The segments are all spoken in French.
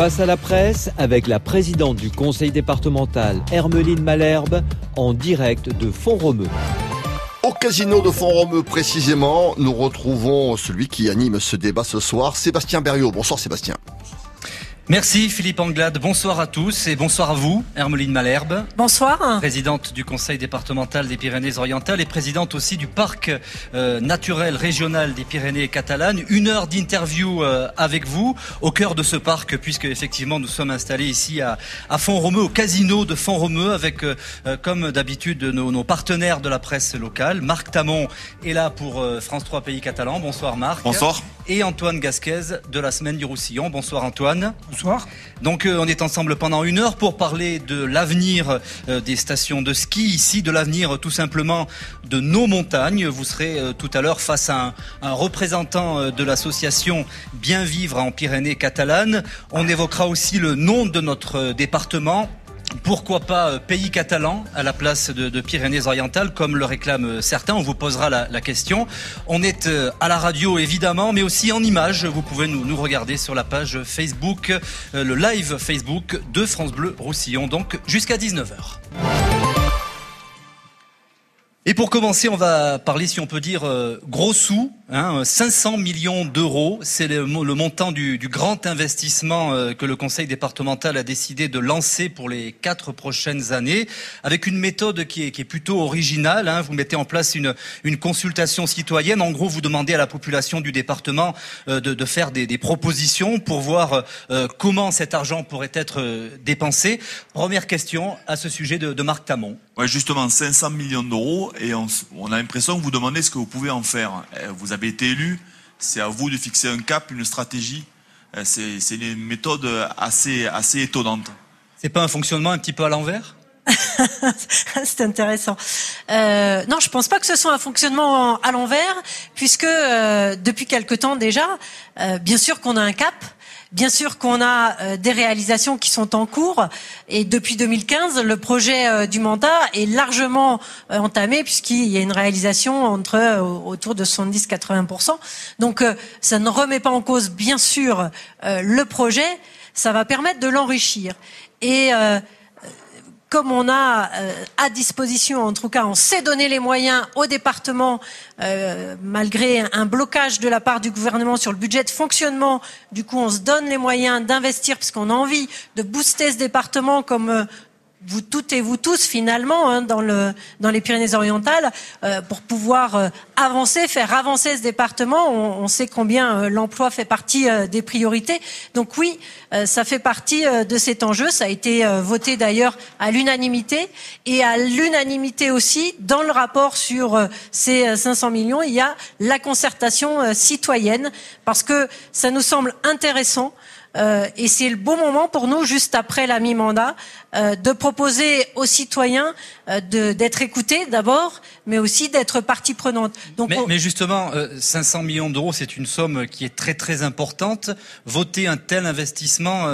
Face à la presse, avec la présidente du conseil départemental, Hermeline Malherbe, en direct de Font-Romeu. Au casino de Font-Romeu précisément, nous retrouvons celui qui anime ce débat ce soir, Sébastien Berriot. Bonsoir Sébastien. Merci Philippe Anglade, bonsoir à tous et bonsoir à vous, Hermeline Malherbe. Bonsoir. Présidente du conseil départemental des Pyrénées-Orientales et présidente aussi du parc euh, naturel régional des Pyrénées catalanes. Une heure d'interview euh, avec vous au cœur de ce parc puisque effectivement nous sommes installés ici à, à Font-Romeu, au casino de Font-Romeu avec euh, comme d'habitude nos, nos, partenaires de la presse locale. Marc Tamon est là pour France 3 Pays Catalans. Bonsoir Marc. Bonsoir. Et Antoine Gasquez de la semaine du Roussillon. Bonsoir Antoine. Bonsoir. Donc euh, on est ensemble pendant une heure pour parler de l'avenir euh, des stations de ski ici, de l'avenir tout simplement de nos montagnes. Vous serez euh, tout à l'heure face à un, un représentant de l'association Bien Vivre en Pyrénées catalanes. On évoquera aussi le nom de notre département pourquoi pas pays catalan à la place de, Pyrénées-Orientales, comme le réclament certains. On vous posera la, question. On est à la radio évidemment, mais aussi en images. Vous pouvez nous, regarder sur la page Facebook, euh, le live Facebook de France Bleu Roussillon, donc jusqu'à 19h. Et pour commencer, on va parler, si on peut dire, euh, gros sous. Hein, 500 millions d'euros, c'est le, montant du, grand investissement euh, que le Conseil départemental a décidé de lancer pour les quatre prochaines années, avec une méthode qui est, plutôt originale. Hein. Vous mettez en place une, consultation citoyenne. En gros, vous demandez à la population du département euh, de, faire des, propositions pour voir euh, comment cet argent pourrait être euh, dépensé. Première question à ce sujet de, Marc Tamon. Ouais, justement, 500 millions d'euros et on, a l'impression que vous demandez ce que vous pouvez en faire. Été élu, c'est à vous de fixer un cap, une stratégie. C'est une méthode assez, assez étonnante. C'est pas un fonctionnement un petit peu à l'envers? C'est intéressant. Euh, non, je pense pas que ce soit un fonctionnement à l'envers, puisque euh, depuis quelque temps déjà, euh, bien sûr qu'on a un cap, Bien sûr qu'on a euh, des réalisations qui sont en cours et depuis 2015, le projet euh, du mandat est largement euh, entamé puisqu'il y a une réalisation entre autour de 70-80%. Donc ça ne remet pas en cause bien sûr le projet, ça va permettre de l'enrichir. Et comme on a euh, à disposition, en tout cas, on sait donner les moyens au département, euh, malgré un blocage de la part du gouvernement sur le budget de fonctionnement. Du coup, on se donne les moyens d'investir parce qu'on a envie de booster ce département comme euh, vous toutes et vous tous finalement hein, dans, le, dans les Pyrénées-Orientales euh, pour pouvoir euh, avancer, faire avancer ce département. On, on sait combien euh, l'emploi fait partie euh, des priorités. Donc oui, euh, ça fait partie de cet enjeu. Ça a été voté d'ailleurs à l'unanimité et à l'unanimité aussi dans le rapport sur ces 500 millions, il y a la concertation citoyenne parce que ça nous semble intéressant euh, et c'est le bon moment pour nous, juste après la mi-mandat, euh, de proposer aux citoyens euh, d'être écoutés d'abord, mais aussi d'être partie prenante. Donc, mais, on... mais justement, 500 millions d'euros, c'est une somme qui est très très importante. Voter un tel investissement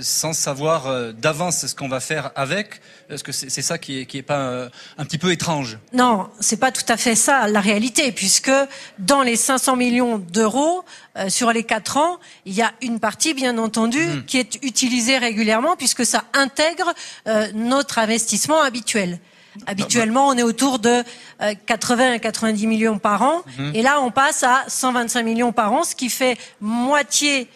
sans savoir d'avance ce qu'on va faire avec, est-ce que c'est ça qui est, qui est pas un petit peu étrange? Non, c'est pas tout à fait ça la réalité, puisque dans les 500 millions d'euros, euh, sur les quatre ans, il y a une partie, bien entendu, mmh. qui est utilisée régulièrement puisque ça intègre euh, notre investissement habituel. Habituellement, on est autour de euh, 80 à 90 millions par an, mmh. et là, on passe à 125 millions par an, ce qui fait moitié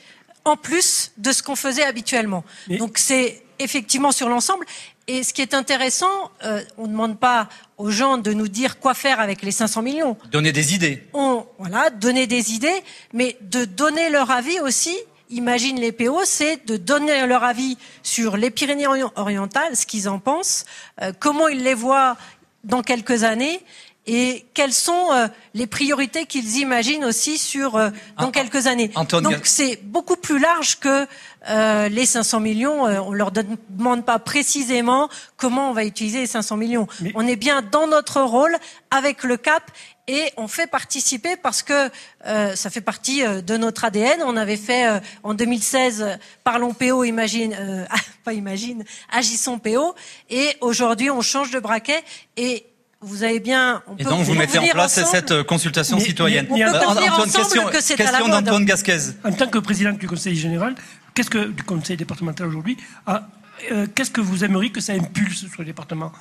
en plus de ce qu'on faisait habituellement. Mais... Donc, c'est effectivement sur l'ensemble. Et ce qui est intéressant, euh, on ne demande pas aux gens de nous dire quoi faire avec les 500 millions. Donner des idées. On, voilà, donner des idées, mais de donner leur avis aussi. Imagine les PO, c'est de donner leur avis sur les Pyrénées-Orientales, ce qu'ils en pensent, euh, comment ils les voient dans quelques années et quelles sont euh, les priorités qu'ils imaginent aussi sur euh, dans quelques années. Antoine Donc c'est beaucoup plus large que euh, les 500 millions. Euh, on leur demande pas précisément comment on va utiliser les 500 millions. Mais... On est bien dans notre rôle avec le CAP et on fait participer parce que euh, ça fait partie euh, de notre ADN. On avait fait euh, en 2016 Parlons PO, imagine, pas imagine, Agissons PO, et aujourd'hui on change de braquet et vous avez bien. On et donc vous mettez en place ensemble, cette consultation mais, citoyenne. Mais, on peut Antoine, question, que question d'Antoine Gasquez. En tant que président du Conseil général, qu'est-ce que du conseil départemental aujourd'hui Qu'est-ce que vous aimeriez que ça impulse sur le département?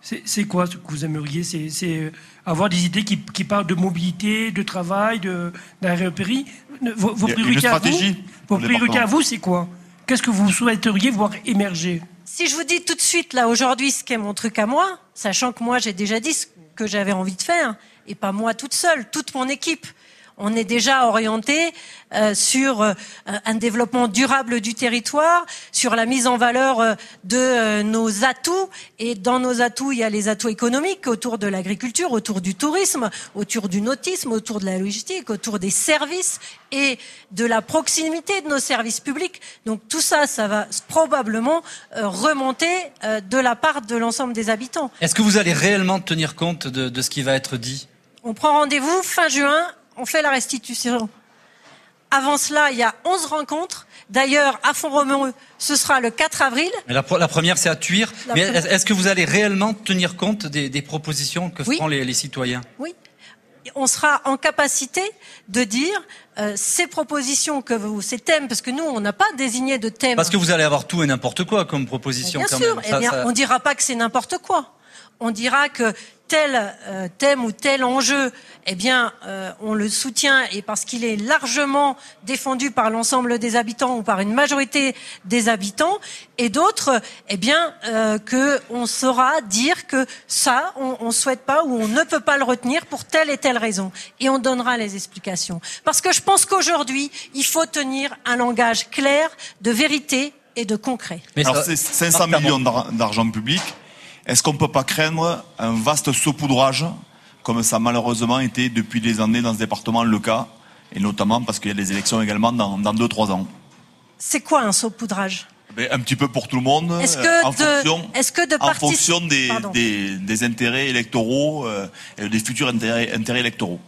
C'est quoi ce que vous aimeriez? C'est avoir des idées qui, parlent de mobilité, de travail, d'aéropérie vos, vos priorités à vous, vos priorités à vous, c'est quoi? Qu'est-ce que vous souhaiteriez voir émerger? Si je vous dis tout de suite, là, aujourd'hui, ce qu'est mon truc à moi, sachant que moi, j'ai déjà dit ce que j'avais envie de faire, et pas moi toute seule, toute mon équipe on est déjà orienté euh, sur euh, un développement durable du territoire, sur la mise en valeur euh, de nos atouts. Et dans nos atouts, il y a les atouts économiques autour de l'agriculture, autour du tourisme, autour du nautisme, autour de la logistique, autour des services et de la proximité de nos services publics. Donc tout ça, ça va probablement remonter de la part de l'ensemble des habitants. Est-ce que vous allez réellement tenir compte de, de ce qui va être dit? On prend rendez-vous fin juin on fait la restitution. Avant cela, il y a 11 rencontres. D'ailleurs, à Font-Romeu, ce sera le 4 avril. La, première, c'est à Tuire. Mais est-ce que vous allez réellement tenir compte des, propositions que feront les, citoyens? Oui. On sera en capacité de dire euh, ces propositions que vous, ces thèmes, parce que nous, on n'a pas désigné de thème. Parce que vous allez avoir tout et n'importe quoi comme proposition. Bien sûr. Eh bien, on dira pas que c'est n'importe quoi. On dira que tel euh, thème ou tel enjeu, eh bien, euh, on le soutient et parce qu'il est largement défendu par l'ensemble des habitants ou par une majorité des habitants, et d'autres, eh bien, euh, que on saura dire que ça, on, ne souhaite pas ou on ne peut pas le retenir pour telle et telle raison, et on donnera les explications. Parce que je pense qu'aujourd'hui, il faut tenir un langage clair, de vérité et de concret. Mais Alors, c'est 500 millions d'argent public. Est-ce qu'on ne peut pas craindre un vaste saupoudrage, comme ça a malheureusement été depuis des années dans ce département le cas, et notamment parce qu'il y a des élections également dans 2-3 ans? C'est quoi un saupoudrage? Ben, un petit peu pour tout le monde, est-ce que en, fonction, est que de en fonction des, des, intérêts électoraux, euh, des futurs intérêts, intérêts électoraux.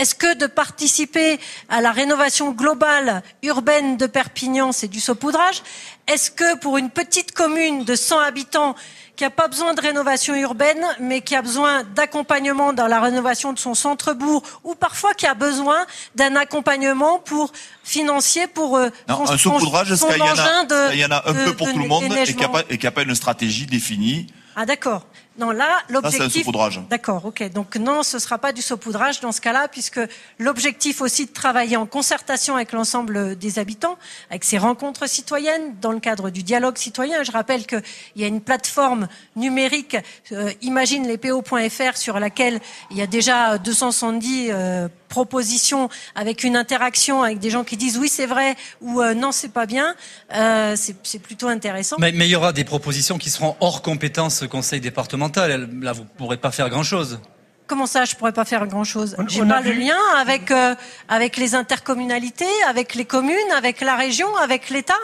Est-ce que de participer à la rénovation globale urbaine de Perpignan, c'est du saupoudrage? Est-ce que pour une petite commune de 100 habitants qui n'a pas besoin de rénovation urbaine, mais qui a besoin d'accompagnement dans la rénovation de son centre-bourg, ou parfois qui a besoin d'un accompagnement pour financier pour euh, non, un saupoudrage, il y, en a un peu pour tout le monde et qui n'a pas une stratégie définie. Ah d'accord. Non, là, l'objectif. D'accord, ok. Donc non, ce ne sera pas du saupoudrage dans ce cas-là, puisque l'objectif aussi de travailler en concertation avec l'ensemble des habitants, avec ces rencontres citoyennes, dans le cadre du dialogue citoyen. Je rappelle qu'il y a une plateforme numérique, euh, imagine les PO.fr, sur laquelle il y a déjà 270 euh, propositions avec une interaction avec des gens qui disent oui c'est vrai ou euh, non c'est pas bien. Euh, c'est plutôt intéressant. Mais, mais il y aura des propositions qui seront hors compétence conseil départemental Là, vous ne pourrez pas faire grand-chose. Comment ça, je pourrais pas faire grand-chose? J'ai pas le lien avec euh, avec les intercommunalités, avec les communes, avec la région, avec l'État?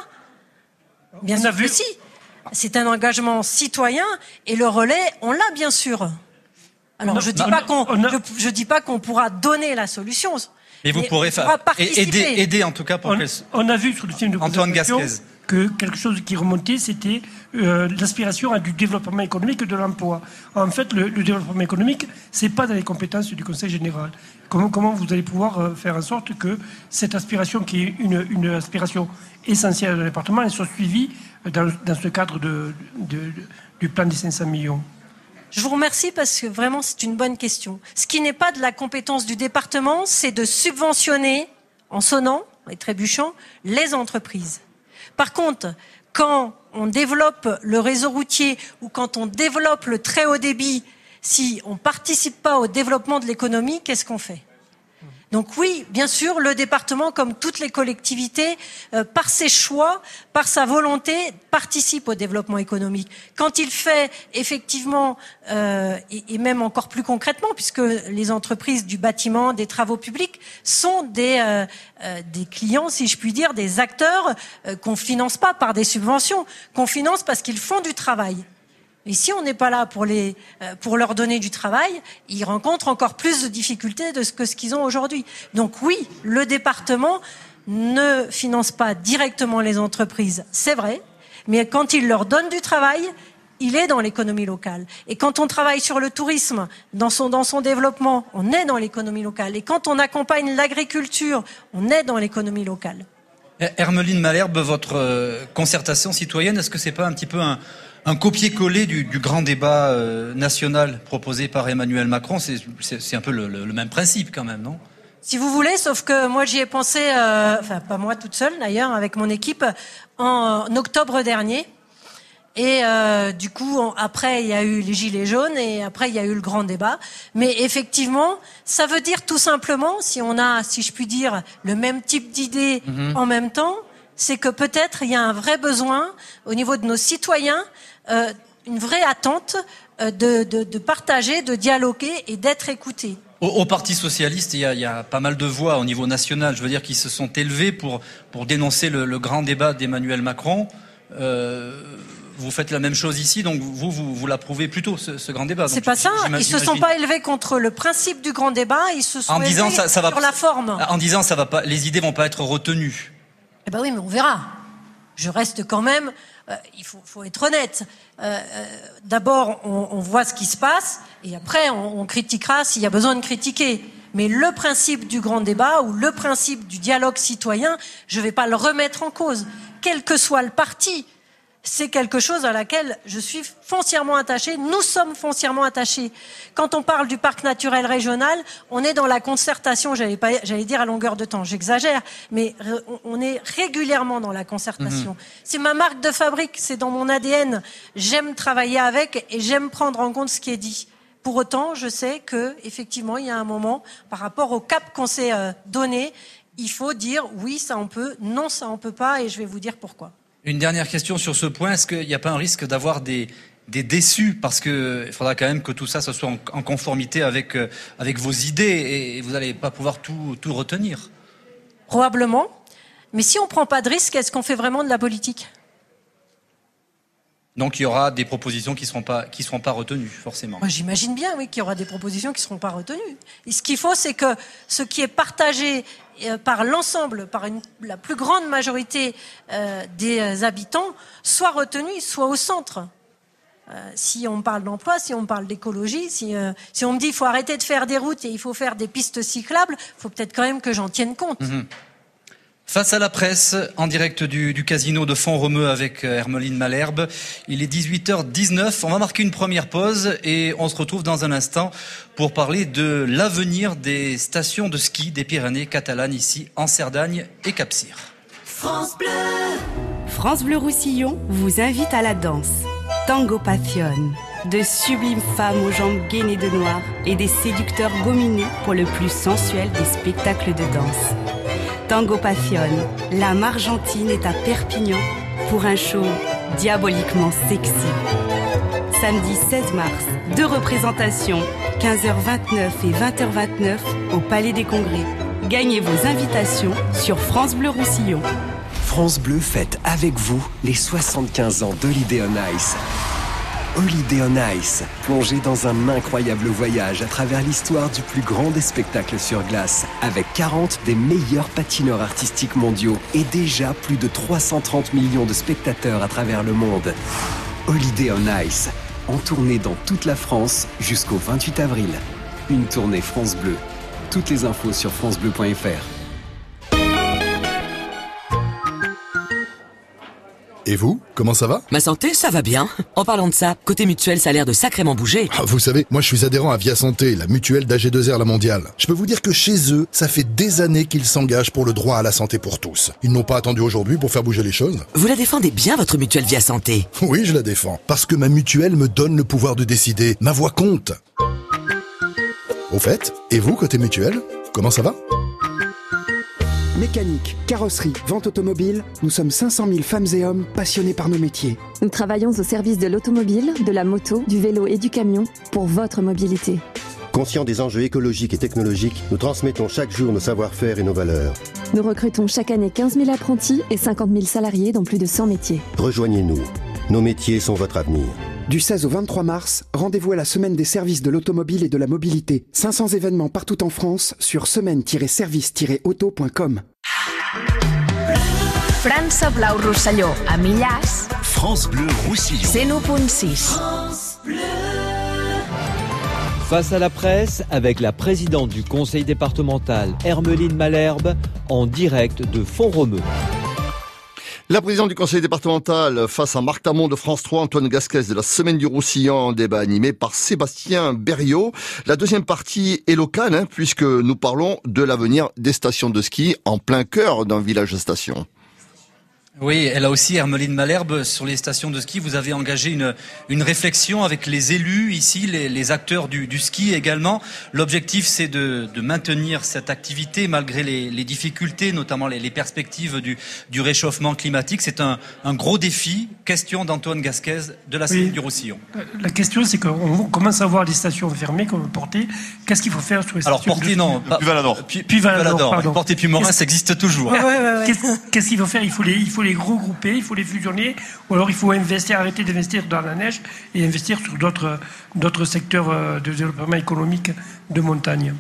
Bien sûr que si. C'est un engagement citoyen et le relais, on l'a bien sûr. Alors je dis pas qu'on je, dis pas qu'on pourra donner la solution. Et vous pourrez faire aider, aider en tout cas pour on, on a vu sur le film de Antoine Gasquez que quelque chose qui remontait, c'était euh, l'aspiration à du développement économique et de l'emploi. En fait, le, développement économique, c'est pas dans les compétences du Conseil général. Comment, comment vous allez pouvoir euh, faire en sorte que cette aspiration, qui est une, une aspiration essentielle de département, elle soit suivie dans, dans ce cadre de, du plan des 500 millions? Je vous remercie parce que vraiment c'est une bonne question. Ce qui n'est pas de la compétence du département, c'est de subventionner, en sonnant et trébuchant, les entreprises. Par contre, quand on développe le réseau routier ou quand on développe le très haut débit, si on ne participe pas au développement de l'économie, qu'est-ce qu'on fait? Donc oui, bien sûr, le département, comme toutes les collectivités, euh, par ses choix, par sa volonté, participe au développement économique. Quand il fait effectivement, euh, et, même encore plus concrètement, puisque les entreprises du bâtiment, des travaux publics sont des, euh, des clients, si je puis dire, des acteurs qu'on finance pas par des subventions, qu'on finance parce qu'ils font du travail. Et si on n'est pas là euh, pour leur donner du travail, ils rencontrent encore plus de difficultés de ce que ce qu'ils ont aujourd'hui. Donc oui, le département ne finance pas directement les entreprises, c'est vrai, mais quand il leur donne du travail, il est dans l'économie locale. Et quand on travaille sur le tourisme, dans son, dans son développement, on est dans l'économie locale. Et quand on accompagne l'agriculture, on est dans l'économie locale. Hermeline Malherbe, votre euh, concertation citoyenne, est-ce que c'est pas un petit peu un, copier-coller du, grand débat euh, national proposé par Emmanuel Macron C'est un peu le, même principe quand même, non? Si vous voulez, sauf que moi j'y ai pensé, euh, enfin pas moi toute seule d'ailleurs, avec mon équipe, en octobre dernier. Et euh, du coup, après, il y a eu les gilets jaunes et après, il y a eu le grand débat. Mais effectivement, ça veut dire tout simplement, si on a, si je puis dire, le même type d'idées mhm. en même temps, c'est que peut-être il y a un vrai besoin au niveau de nos citoyens, euh, une vraie attente euh, de, de, de, partager, de dialoguer et d'être écoutés. Au, Parti socialiste, il y, a, il y, a, pas mal de voix au niveau national, je veux dire, qui se sont élevées pour, pour dénoncer le, le grand débat d'Emmanuel Macron. Euh, vous faites la même chose ici, donc vous, vous, vous l'approuvez plutôt, ce, grand débat. C'est pas ça. Ils se sont pas élevés contre le principe du grand débat, ils se sont en élevés disant, ça, ça va, sur la forme. En disant, ça va pas, les idées vont pas être retenues. Eh ben oui, mais on verra. Je reste quand même. Euh, il faut, être honnête. Euh, euh, D'abord, on, on, voit ce qui se passe, et après, on, on critiquera s'il y a besoin de critiquer. Mais le principe du grand débat ou le principe du dialogue citoyen, je ne vais pas le remettre en cause, quel que soit le parti c'est quelque chose à laquelle je suis foncièrement attachée. Nous sommes foncièrement attachés. Quand on parle du parc naturel régional, on est dans la concertation, j'allais, pas, j'allais dire à longueur de temps, j'exagère, mais on est régulièrement dans la concertation. Mhm. C'est ma marque de fabrique, c'est dans mon ADN. J'aime travailler avec et j'aime prendre en compte ce qui est dit. Pour autant, je sais que effectivement, il y a un moment, par rapport au cap qu'on s'est euh, donné, il faut dire oui, ça on peut, non, ça on peut pas, et je vais vous dire pourquoi. Une dernière question sur ce point. Est-ce qu'il n'y a pas un risque d'avoir des, déçus? Parce qu'il faudra quand même que tout ça, soit en, conformité avec, euh, avec vos idées et vous n'allez pas pouvoir tout, tout retenir Probablement. Mais si on ne prend pas de risque, est-ce qu'on fait vraiment de la politique? Donc il y aura des propositions qui ne seront pas qui seront pas retenues forcément. J'imagine bien oui qu'il y aura des propositions qui ne seront pas retenues. Et ce qu'il faut c'est que ce qui est partagé euh, par l'ensemble, par la plus grande majorité euh, des habitants, soit retenu, soit au centre. Euh, si on parle d'emploi, si on parle d'écologie, si, si, on me dit qu'il faut arrêter de faire des routes et il faut faire des pistes cyclables, il faut peut-être quand même que j'en tienne compte. Mhm. Face à la presse, en direct du, casino de Font-Romeu avec euh, Hermeline Malherbe. Il est 18h19. On va marquer une première pause et on se retrouve dans un instant pour parler de l'avenir des stations de ski des Pyrénées catalanes ici en Cerdagne et Capcir. France Bleu. France Bleu Roussillon vous invite à la danse. Tango Passion. De sublimes femmes aux jambes gainées de noir et des séducteurs gominés pour le plus sensuel des spectacles de danse. Tango Passion, l'âme argentine est à Perpignan pour un show diaboliquement sexy. Samedi 16 mars, deux représentations, 15h29 et 20h29 au Palais des Congrès. Gagnez vos invitations sur France Bleu Roussillon. France Bleu fête avec vous les 75 ans d'Holiday on Ice. Holiday on Ice, plongé dans un incroyable voyage à travers l'histoire du plus grand des spectacles sur glace, avec 40 des meilleurs patineurs artistiques mondiaux et déjà plus de 330 millions de spectateurs à travers le monde. Holiday on Ice, en tournée dans toute la France jusqu'au 28 avril. Une tournée France Bleu. Toutes les infos sur francebleu.fr. Et vous, comment ça va? Ma santé, ça va bien. En parlant de ça, côté mutuel, ça a l'air de sacrément bouger. Ah, vous savez, moi je suis adhérent à Via Santé, la mutuelle d'AG2R La Mondiale. Je peux vous dire que chez eux, ça fait des années qu'ils s'engagent pour le droit à la santé pour tous. Ils n'ont pas attendu aujourd'hui pour faire bouger les choses. Vous la défendez bien, votre mutuelle Via Santé Oui, je la défends. Parce que ma mutuelle me donne le pouvoir de décider. Ma voix compte. Au fait, et vous, côté mutuelle, comment ça va? Mécanique, carrosserie, vente automobile, nous sommes 500 000 femmes et hommes passionnés par nos métiers. Nous travaillons au service de l'automobile, de la moto, du vélo et du camion pour votre mobilité. Conscients des enjeux écologiques et technologiques, nous transmettons chaque jour nos savoir-faire et nos valeurs. Nous recrutons chaque année 15 000 apprentis et 50 000 salariés dans plus de 100 métiers. Rejoignez-nous. Nos métiers sont votre avenir. Du 16 au 23 mars, rendez-vous à la semaine des services de l'automobile et de la mobilité. 500 événements partout en France sur semaine-service-auto.com. France Blau Roussillon à Millars. France Bleu Roussillon. 101.6. Face à la presse, avec la présidente du conseil départemental, Hermeline Malherbe, en direct de Font-Romeu. La présidente du conseil départemental face à Marc Tamon de France 3, Antoine Gasquez de la Semaine du Roussillon, débat animé par Sébastien Berriot. La deuxième partie est locale, hein, puisque nous parlons de l'avenir des stations de ski en plein cœur d'un village station. Oui, elle a aussi, Hermeline Malherbe, sur les stations de ski, vous avez engagé une, une réflexion avec les élus ici, les, les acteurs du, du, ski également. L'objectif, c'est de, de, maintenir cette activité malgré les, les difficultés, notamment les, les perspectives du, du, réchauffement climatique. C'est un, un, gros défi. Question d'Antoine Gasquez de la oui. du Roussillon. La question, c'est qu'on commence à voir des stations fermées comme Portée. Qu'est-ce qu'il faut faire sur les stations Alors, Portée, non. Pas, puis Valador. Puis, puis Valador, Valador. Portée puis Morin, ça existe toujours. Ouais, ouais, ouais, Qu'est-ce qu'il faut faire? Il faut les, il faut les regrouper, il faut les fusionner, ou alors il faut investir, arrêter d'investir dans la neige et investir sur d'autres, d'autres secteurs euh, de développement économique de montagne.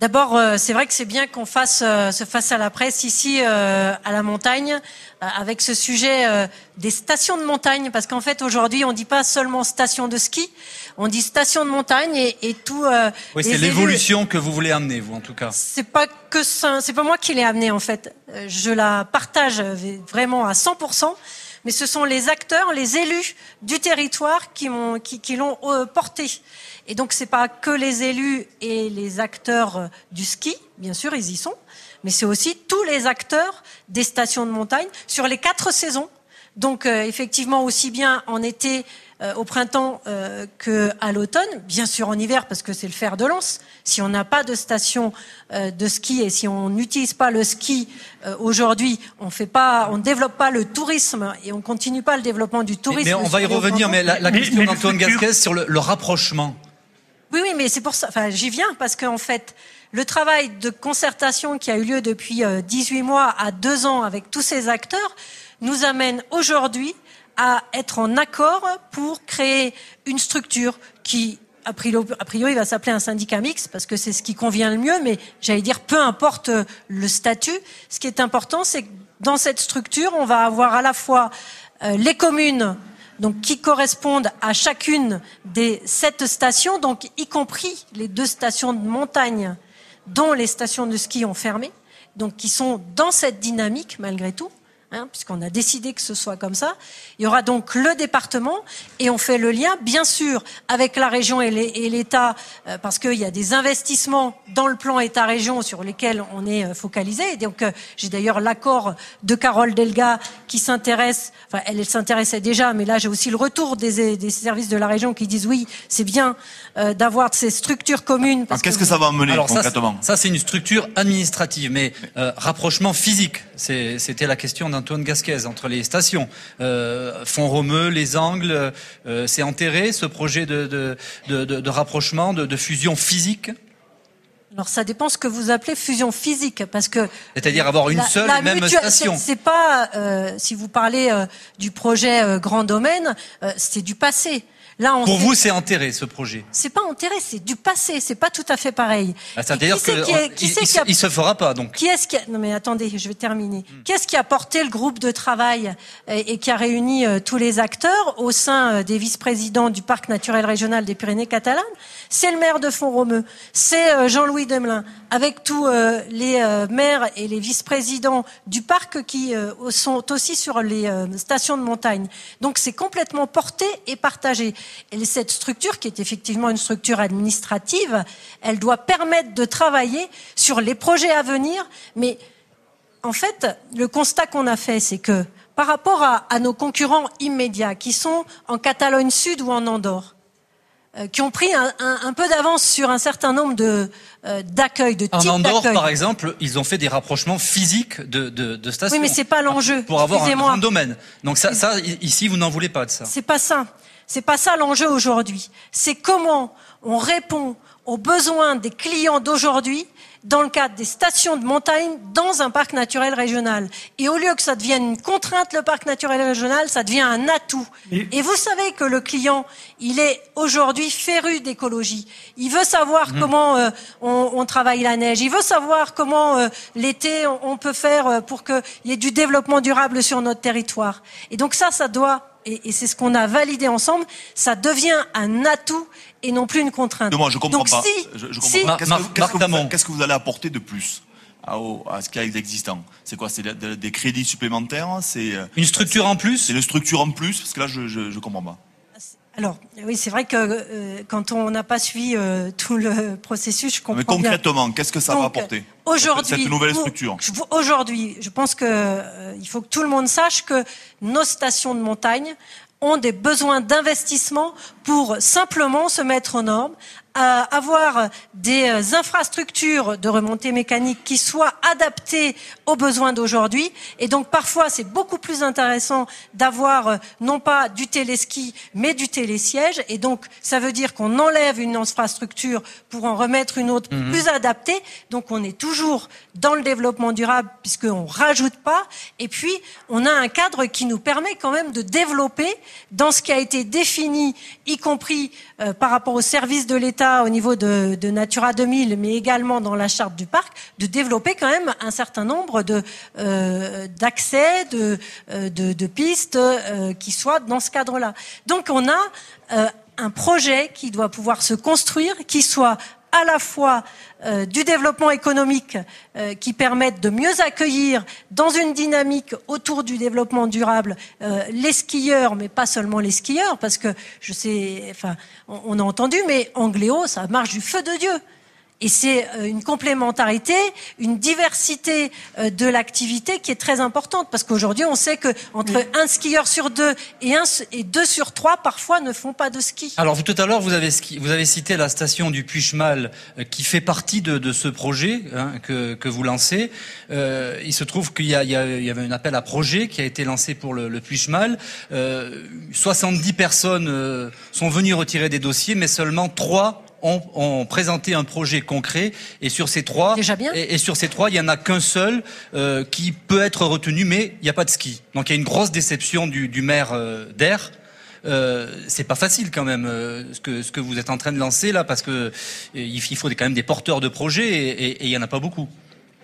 D'abord, euh, c'est vrai que c'est bien qu'on fasse euh, se fasse à la presse ici à la montagne avec ce sujet des stations de montagne, parce qu'en fait aujourd'hui on dit pas seulement station de ski, on dit station de montagne et, et tout. oui, c'est l'évolution que vous voulez amener, vous en tout cas. C'est pas que c'est pas moi qui l'ai amené en fait. Je la partage vraiment à 100% mais ce sont les acteurs, les élus du territoire qui l'ont euh, porté. Et donc c'est pas que les élus et les acteurs du ski, bien sûr ils y sont, mais c'est aussi tous les acteurs des stations de montagne sur les quatre saisons. Donc euh, effectivement aussi bien en été euh, au printemps euh, qu'à l'automne, bien sûr en hiver parce que c'est le fer de lance. Si on n'a pas de station euh, de ski et si on n'utilise pas le ski euh, aujourd'hui, on fait pas, on développe pas le tourisme et on continue pas le développement du tourisme. Mais, mais on va y revenir. Mais la, question d'Antoine Gasquez sur le, le, rapprochement. Oui, oui, mais c'est pour ça. Enfin, j'y viens parce qu'en fait, le travail de concertation qui a eu lieu depuis 18 mois à deux ans avec tous ces acteurs nous amène aujourd'hui à être en accord pour créer une structure qui a priori, va s'appeler un syndicat mixte parce que c'est ce qui convient le mieux, mais j'allais dire peu importe le statut. Ce qui est important, c'est que dans cette structure, on va avoir à la fois euh, les communes donc qui correspondent à chacune des sept stations, donc y compris les deux stations de montagne dont les stations de ski ont fermé, donc qui sont dans cette dynamique malgré tout. Hein, puisqu'on a décidé que ce soit comme ça. Il y aura donc le département et on fait le lien, bien sûr, avec la région et l'État, euh, parce qu'il y a des investissements dans le plan État-région sur lesquels on est euh, focalisé. Et donc, euh, j'ai d'ailleurs l'accord de Carole Delga qui s'intéresse, enfin, elle, elle s'intéressait déjà, mais là, j'ai aussi le retour des, des, services de la région qui disent oui, c'est bien euh, d'avoir ces structures communes. Qu'est-ce que, que, ça va mener Alors, concrètement? Ça, c'est une structure administrative, mais rapprochement physique, c'était la question Antoine Gasquez entre les stations. Euh, Font-Romeu, les Angles, euh, c'est enterré ce projet de, de, de, de rapprochement, de, fusion physique alors ça dépend ce que vous appelez fusion physique, parce que c'est-à-dire avoir une la, seule la et même station. C'est pas euh, si vous parlez du projet Grand Domaine, c'est du passé. Là, on Pour vous, c'est enterré ce projet. C'est pas enterré, c'est du passé. C'est pas tout à fait pareil. Ah, C'est-à-dire que qui il, qui a... il, se fera pas donc. Qui est-ce qui a... Non mais attendez, je vais terminer. Hmm. Qu'est-ce qui a porté le groupe de travail et, et qui a réuni euh, tous les acteurs au sein euh, des vice-présidents du parc naturel régional des Pyrénées catalanes C'est le maire de Font-Romeu, c'est euh, Jean-Louis Demelin, avec tous les maires et les vice-présidents du parc qui sont aussi sur les stations de montagne. Donc c'est complètement porté et partagé. Et cette structure, qui est effectivement une structure administrative, elle doit permettre de travailler sur les projets à venir. Mais en fait, le constat qu'on a fait, c'est que par rapport à, à, nos concurrents immédiats, qui sont en Catalogne Sud ou en Andorre, euh, qui ont pris un, un, un peu d'avance sur un certain nombre de euh, d'accueil, de types En Andorre, par exemple, ils ont fait des rapprochements physiques de, de, de stations. Oui, mais c'est pas l'enjeu. Pour avoir un grand domaine. Donc ça, ça ici, vous n'en voulez pas de ça. C'est pas ça. C'est pas ça l'enjeu aujourd'hui. C'est comment on répond aux besoins des clients d'aujourd'hui dans le cadre des stations de montagne dans un parc naturel régional. Et au lieu que ça devienne une contrainte, le parc naturel régional, ça devient un atout. Et, Et vous savez que le client, il est aujourd'hui féru d'écologie. Il veut savoir mmh. comment euh, on, on, travaille la neige. Il veut savoir comment euh, l'été on, on, peut faire euh, pour qu'il y ait du développement durable sur notre territoire. Et donc ça, ça doit et, et c'est ce qu'on a validé ensemble, ça devient un atout et non plus une contrainte. Non, moi, je comprends Donc, pas. Si, je, je comprends si, pas. Qu'est-ce que, qu que, qu que, vous allez apporter de plus à, ce qu'il y a existant? C'est quoi? C'est des crédits supplémentaires? C'est une structure en plus? C'est une structure en plus? Parce que là, je, je comprends pas. Alors, oui, c'est vrai que euh, quand on n'a pas suivi euh, tout le processus, je comprends Mais concrètement, qu'est-ce que ça va apporter Aujourd'hui, cette nouvelle structure? Aujourd'hui, je pense que euh, il faut que tout le monde sache que nos stations de montagne ont des besoins d'investissement pour simplement se mettre aux normes, avoir des euh, infrastructures de remontée mécanique qui soient adaptées aux besoins d'aujourd'hui. Et donc parfois, c'est beaucoup plus intéressant d'avoir euh, non pas du téléski, mais du télésiège. Et donc, ça veut dire qu'on enlève une infrastructure pour en remettre une autre mhm. plus adaptée. Donc, on est toujours dans le développement durable puisqu'on rajoute pas. Et puis, on a un cadre qui nous permet quand même de développer dans ce qui a été défini, y compris euh, par rapport aux services de l'État au niveau de, Natura 2000, mais également dans la charte du parc, de développer quand même un certain nombre euh, d'accès, de, euh, pistes euh, qui soient dans ce cadre-là. Donc on a un projet qui doit pouvoir se construire, qui soit à la fois euh, du développement économique euh, qui permette de mieux accueillir dans une dynamique autour du développement durable euh, les skieurs, mais pas seulement les skieurs, parce que je sais, enfin, on, on a entendu, mais Angléo, ça marche du feu de Dieu. Et c'est euh, une complémentarité, une diversité euh, de l'activité qui est très importante parce qu'aujourd'hui, on sait que entre un skieur sur deux et, un, et deux sur trois, parfois, ne font pas de ski. Alors, vous, tout à l'heure, vous avez, vous avez cité la station du Puigmal euh, qui fait partie de, de ce projet hein, que, que, vous lancez. Euh, il se trouve qu'il y, y, y, avait un appel à projet qui a été lancé pour le, le Puigmal. Euh, 70 personnes sont venues retirer des dossiers, mais seulement trois ont, présenté un projet concret et sur ces trois, Et, sur ces trois, il y en a qu'un seul euh, qui peut être retenu, mais il n'y a pas de ski. Donc il y a une grosse déception du, du maire euh, d'Air. Euh, c'est pas facile quand même euh, ce que ce que vous êtes en train de lancer là parce que il faut quand même des porteurs de projets et il y en a pas beaucoup.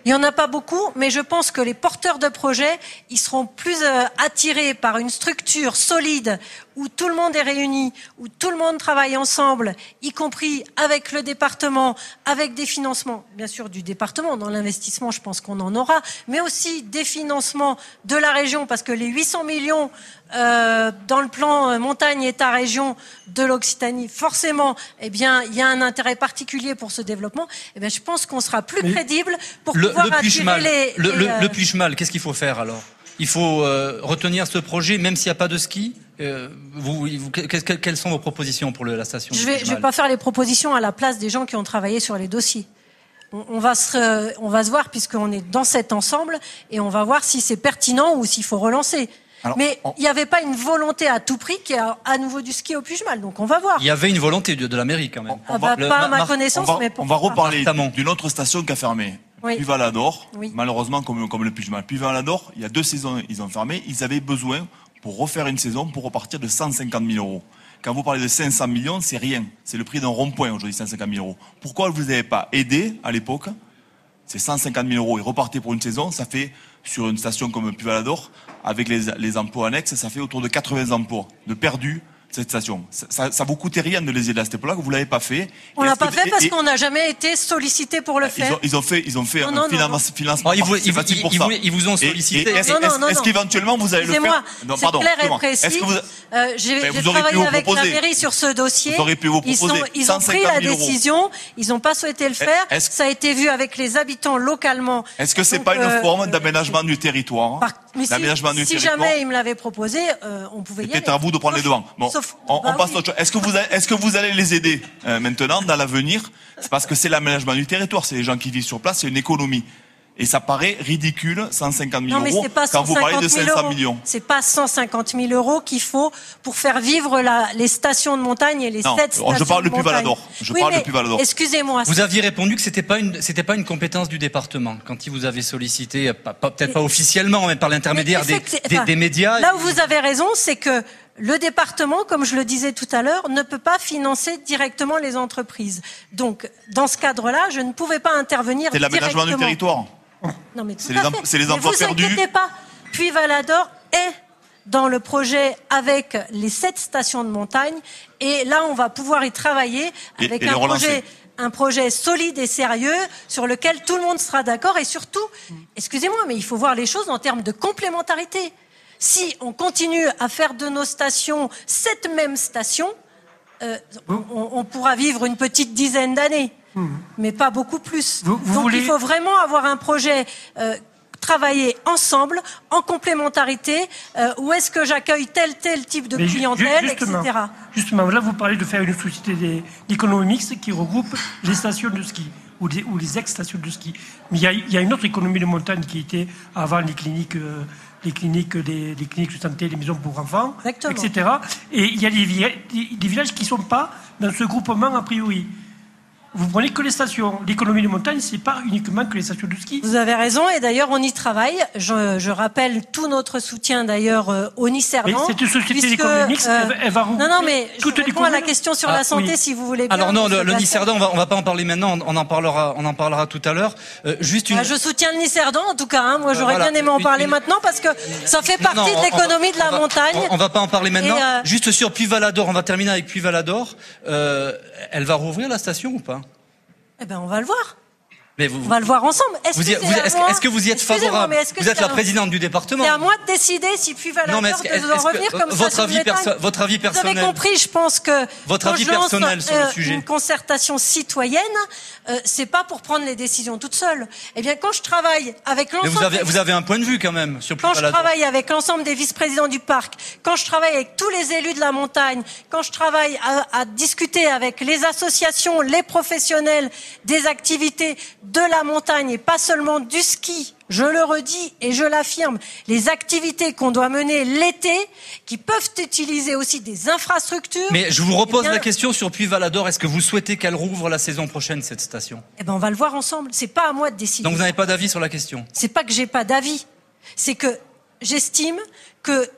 Il n'y en a pas beaucoup, mais je pense que les porteurs de projets, ils seront plus attirés par une structure solide où tout le monde est réuni, où tout le monde travaille ensemble, y compris avec le département, avec des financements, bien sûr du département, dans l'investissement je pense qu'on en aura, mais aussi des financements de la région, parce que les 800 millions euh, dans le plan euh, montagne État-région de l'Occitanie, forcément, eh bien, il y a un intérêt particulier pour ce développement. Eh bien, je pense qu'on sera plus crédible pour pouvoir attirer les, Le, le, le mal, qu'est-ce qu'il faut faire alors? Il faut euh, retenir ce projet, même s'il n'y a pas de ski. Euh, vous, vous, quelles sont vos propositions pour le, la station Je vais, je vais pas faire les propositions à la place des gens qui ont travaillé sur les dossiers. On, on va se, on va se voir puisqu'on est dans cet ensemble et on va voir si c'est pertinent ou s'il faut relancer. mais il n'y avait pas une volonté à tout prix qui a à nouveau du ski au Puigmal, donc on va voir. Il y avait une volonté de, de la mairie quand même. On, va, pas à ma connaissance, va, mais on va reparler d'une autre station qui a fermé. Oui. Puis malheureusement comme, comme le Puigmal. Puis il y a deux saisons, ils ont fermé. Ils avaient besoin, pour refaire une saison, pour repartir de 150 000 euros. Quand vous parlez de 500 millions, c'est rien. C'est le prix d'un rond-point aujourd'hui, 150 000 euros. Pourquoi vous n'avez pas aidé à l'époque C'est 150 000 euros. Ils repartaient pour une saison, ça fait, sur une station comme Puy-Valador, avec les, les emplois annexes, ça fait autour de 80 emplois de perdus cette station. Ça, ça, vous coûtait rien de les aider à cette époque-là, vous l'avez pas fait. On l'a pas fait parce qu'on n'a jamais été sollicité pour le faire. Ils ont, fait, ils ont fait un financement. ils, vous, ils, vous, ont sollicité. Est-ce qu'éventuellement vous allez le faire Non, pardon. C'est clair et précis. Euh, J'ai travaillé avec la mairie sur ce dossier. Vous auriez pu vous proposer ils, ont pris la décision. Ils n'ont pas souhaité le faire. Ça a été vu avec les habitants localement. Est-ce que c'est pas une euh, forme d'aménagement du territoire Si jamais ils me l'avaient proposé, euh, on pouvait y aller. Peut-être à vous de prendre les devants. On, bah passe autre chose. Est-ce que vous, est-ce que vous allez les aider euh, maintenant dans l'avenir? C'est parce que c'est l'aménagement du territoire, c'est les gens qui vivent sur place, c'est une économie. Et ça paraît ridicule, 150 000 euros, quand vous parlez de 500 millions. C'est pas 150 000 euros qu'il faut pour faire vivre la, les stations de montagne et les non, sept stations je parle de depuis Valador. Je parle depuis Valador. Excusez-moi. Vous aviez répondu que c'était pas une, c'était pas une compétence du département quand il vous avait sollicité, peut-être pas officiellement, mais par l'intermédiaire des, des, des médias. Là où vous avez raison, c'est que le département, comme je le disais tout à l'heure, ne peut pas financer directement les entreprises. Donc, dans ce cadre-là, je ne pouvais pas intervenir C'est l'aménagement du territoire. Non, mais c'est les, c'est les, emplois mais vous inquiétez pas. Puis Valador est dans le projet avec les sept stations de montagne. Et là, on va pouvoir y travailler avec un projet un projet solide et sérieux sur lequel tout le monde sera d'accord et surtout, excusez-moi, mais il faut voir les choses en termes de complémentarité. Si on continue à faire de nos stations cette même station, euh, on, pourra vivre une petite dizaine d'années, hmm. mais pas beaucoup plus. Donc il faut vraiment avoir un projet euh, travailler ensemble, en complémentarité, euh, où est-ce que j'accueille tel, tel type de clientèle, etc. Justement, là, vous parlez de faire une société d'économie mixte qui regroupe les stations de ski ou les, ou les ex-stations de ski. Mais il y, a, une autre économie de montagne qui était avant les cliniques... Euh, les cliniques, de santé, les maisons pour enfants, etc. Et il y a des, des villages qui ne sont pas dans ce groupement a priori vous prenez que les stations. L'économie de montagne, c'est pas uniquement que les stations de ski. Vous avez raison, et d'ailleurs, on y travaille. Je, rappelle tout notre soutien d'ailleurs euh, au Nicerdan. Mais cette société d'économie mixte, euh, elle, va Non, non, mais je réponds à la question sur la ah, santé, si vous voulez bien. Alors non, le, le Nicerdan, on va, on va pas en parler maintenant, on en parlera, on en parlera tout à l'heure. Euh, juste une... Ah, je soutiens le Nicerdan, en tout cas. Hein. Moi, j'aurais bien aimé en parler maintenant, parce que ça fait partie de l'économie de la montagne. On, va pas en parler maintenant. Juste sur Puy-Valador, on va terminer avec Puy-Valador. elle va rouvrir la station ou pas? Eh ben, on va le voir. Mais vous, on va le voir ensemble. Est-ce que, vous y êtes favorable Vous êtes la présidente du département. C'est à moi de décider si puis Valador doit revenir comme votre ça avis Votre avis personnel. Vous avez compris, je pense que votre avis personnel sur le euh, sujet. Une concertation citoyenne, euh, c'est pas pour prendre les décisions toute seule. Eh bien, quand je travaille avec l'ensemble, vous avez, vous avez un point de vue quand même sur Quand je travaille avec l'ensemble des vice-présidents du parc, quand je travaille avec tous les élus de la montagne, quand je travaille à, à discuter avec les associations, les professionnels des activités de la montagne et pas seulement du ski. Je le redis et je l'affirme, les activités qu'on doit mener l'été, qui peuvent utiliser aussi des infrastructures. Mais je vous repose eh la question sur Puy-Valador. Est-ce que vous souhaitez qu'elle rouvre la saison prochaine, cette station? Eh ben, on va le voir ensemble. C'est pas à moi de décider. Donc vous n'avez pas d'avis sur la question? C'est pas que j'ai pas d'avis. C'est que j'estime que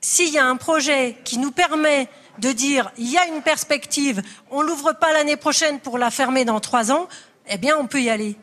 s'il y a un projet qui nous permet de dire il y a une perspective, on l'ouvre pas l'année prochaine pour la fermer dans trois ans, eh bien on peut y aller.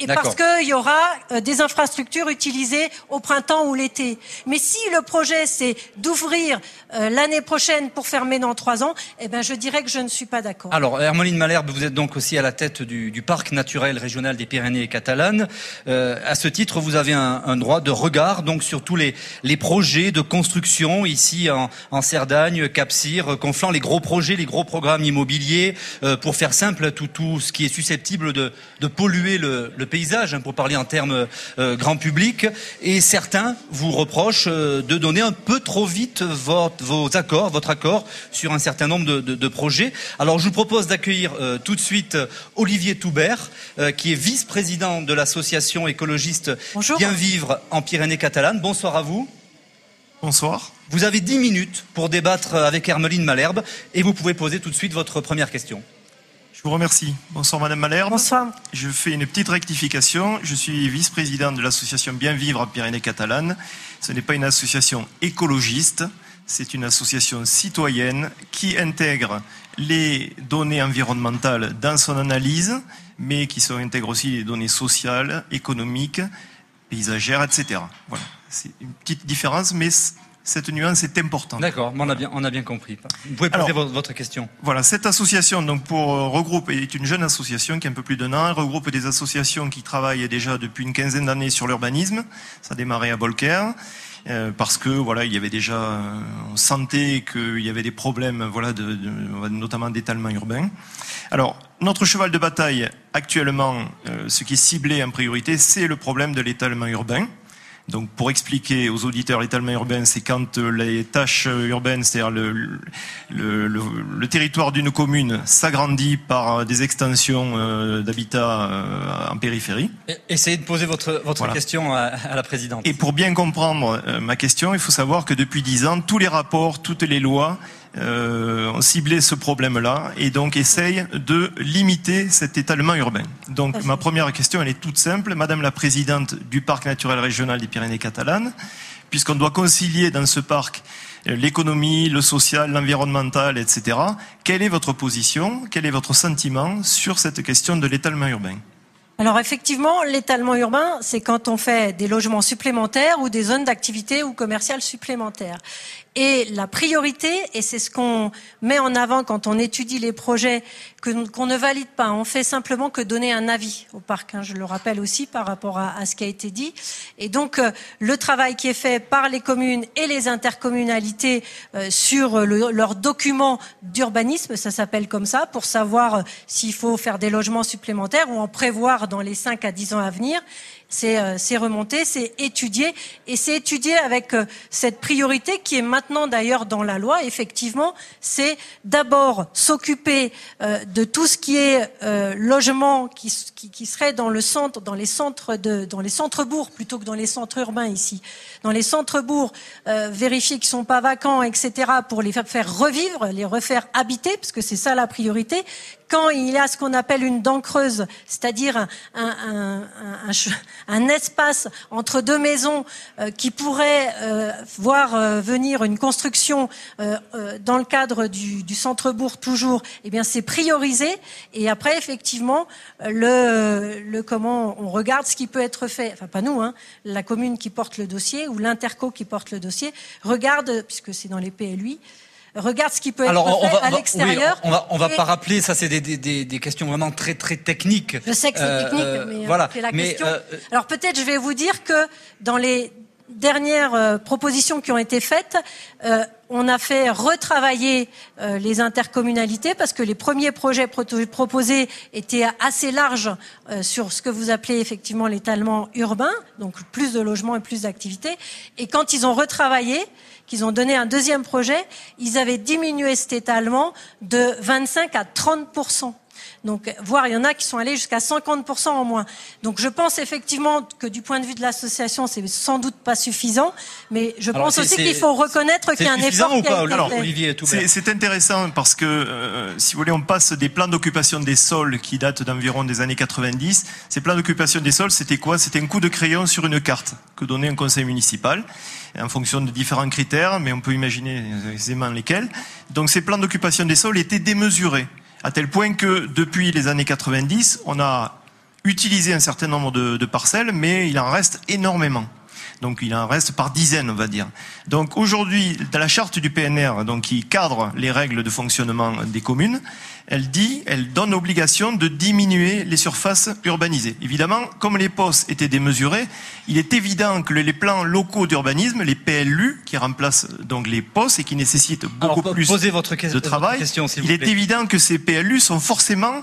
Et parce qu'il y aura euh, des infrastructures utilisées au printemps ou l'été. Mais si le projet c'est d'ouvrir euh, l'année prochaine pour fermer dans trois ans, eh ben je dirais que je ne suis pas d'accord. Alors Hermeline Malherbe, vous êtes donc aussi à la tête du, du parc naturel régional des Pyrénées catalanes. Euh, à ce titre, vous avez un, un, droit de regard donc sur tous les, les projets de construction ici en, en Cerdagne, Cap-Cyr, conflant les gros projets, les gros programmes immobiliers. Euh, pour faire simple, tout, tout ce qui est susceptible de, de polluer le le, paysage, hein, pour parler en termes euh, grand public, et certains vous reprochent euh, de donner un peu trop vite votre, vos accords, votre accord sur un certain nombre de, de, de projets. Alors je vous propose d'accueillir euh, tout de suite Olivier Toubert, qui est vice-président de l'association écologiste Bien Vivre en Pyrénées catalanes. Bonsoir à vous. Bonsoir. Vous avez dix minutes pour débattre avec Hermeline Malherbe et vous pouvez poser tout de suite votre première question. Je vous remercie. Bonsoir Madame Malherbe. Bonsoir. Je fais une petite rectification. Je suis vice-président de l'association Bien Vivre à Pyrénées catalanes. Ce n'est pas une association écologiste, c'est une association citoyenne qui intègre les données environnementales dans son analyse, mais qui intègre aussi les données sociales, économiques, paysagères, etc. Voilà. C'est une petite différence, mais cette nuance est importante. D'accord, on a bien, on a bien compris. Vous pouvez poser votre question. Voilà, cette association donc pour euh, regroupe est une jeune association qui a un peu plus d'un an, elle regroupe des associations qui travaillent déjà depuis une quinzaine d'années sur l'urbanisme. Ça a démarré à Volcker. Euh, parce que voilà, il y avait déjà, euh, on sentait qu'il y avait des problèmes, voilà, de, de, notamment d'étalement urbain. Alors, notre cheval de bataille actuellement, ce qui est ciblé en priorité, c'est le problème de l'étalement urbain. Donc pour expliquer aux auditeurs l'étalement urbain, c'est quand euh, les tâches urbaines, c'est-à-dire le, le, le, territoire d'une commune s'agrandit par euh, des extensions euh, d'habitat en périphérie. Essayez de poser votre, votre question à, à, la présidente. Et pour bien comprendre ma question, il faut savoir que depuis dix ans, tous les rapports, toutes les lois euh, ont ciblé ce problème-là et donc essayent de limiter cet étalement urbain. Donc ma première question, elle est toute simple. Madame la présidente du parc naturel régional des Pyrénées catalanes, puisqu'on doit concilier dans ce parc euh, l'économie, le social, l'environnemental, etc. Quelle est votre position Quel est votre sentiment sur cette question de l'étalement urbain? Alors effectivement, l'étalement urbain, c'est quand on fait des logements supplémentaires ou des zones d'activité ou commerciales supplémentaires. Et la priorité, et c'est ce qu'on met en avant quand on étudie les projets qu'on ne valide pas. On fait simplement que donner un avis au parc. Hein, je le rappelle aussi par rapport à, ce qui a été dit. Et donc euh, le travail qui est fait par les communes et les intercommunalités euh, sur leurs documents d'urbanisme, ça s'appelle comme ça, pour savoir euh, s'il faut faire des logements supplémentaires ou en prévoir dans les 5 à 10 ans à venir c'est euh, remonté, c'est étudié, et c'est étudié avec euh, cette priorité qui est maintenant d'ailleurs dans la loi. Effectivement, c'est d'abord s'occuper euh, de tout ce qui est euh, logement qui, qui, qui, serait dans le centre, dans les centres de, dans les centres bourgs plutôt que dans les centres urbains ici. Dans les centres bourgs, vérifier qu'ils sont pas vacants, etc. pour les faire revivre, les refaire habiter, parce que c'est ça la priorité quand il y a ce qu'on appelle une dent creuse, c'est-à-dire un, espace entre deux maisons euh, qui pourrait euh, voir euh, venir une construction dans le cadre du, centre-bourg toujours, eh bien c'est priorisé. Et après, effectivement, le, comment on regarde ce qui peut être fait. Enfin, pas nous, hein, la commune qui porte le dossier ou l'interco qui porte le dossier regarde, puisque c'est dans les PLUI regarde ce qui peut être fait à l'extérieur. on va, on va pas rappeler, ça c'est des, des, des, questions vraiment très très techniques. Je sais que c'est euh, technique, euh, mais voilà. c'est la question. Euh, Alors peut-être je vais vous dire que dans les dernières propositions qui ont été faites, on a fait retravailler les intercommunalités parce que les premiers projets proposés étaient assez larges sur ce que vous appelez effectivement l'étalement urbain, donc plus de logements et plus d'activités. Et quand ils ont retravaillé, qu'ils ont donné un deuxième projet, ils avaient diminué cet étalement de 25 à 30 donc, voire il y en a qui sont allés jusqu'à 50% en moins. Donc, je pense effectivement que du point de vue de l'association, c'est sans doute pas suffisant, mais je pense aussi qu'il faut reconnaître qu'il y a un effort ou pas, Alors, Olivier C'est intéressant parce que, euh, si vous voulez, on passe des plans d'occupation des sols qui datent d'environ des années 90. Ces plans d'occupation des sols, c'était quoi? C'était un coup de crayon sur une carte que donnait un conseil municipal en fonction de différents critères, mais on peut imaginer aisément lesquels. Donc ces plans d'occupation des sols étaient démesurés, à tel point que depuis les années 90, on a utilisé un certain nombre de, de parcelles, mais il en reste énormément. Donc il en reste par dizaines, on va dire. Donc aujourd'hui, dans la charte du PNR, donc qui cadre les règles de fonctionnement des communes, elle dit, elle donne obligation de diminuer les surfaces urbanisées. Évidemment, comme les postes étaient démesurés, il est évident que les plans locaux d'urbanisme, les PLU, qui remplacent donc les postes et qui nécessitent beaucoup plus de travail, il est évident que ces PLU sont forcément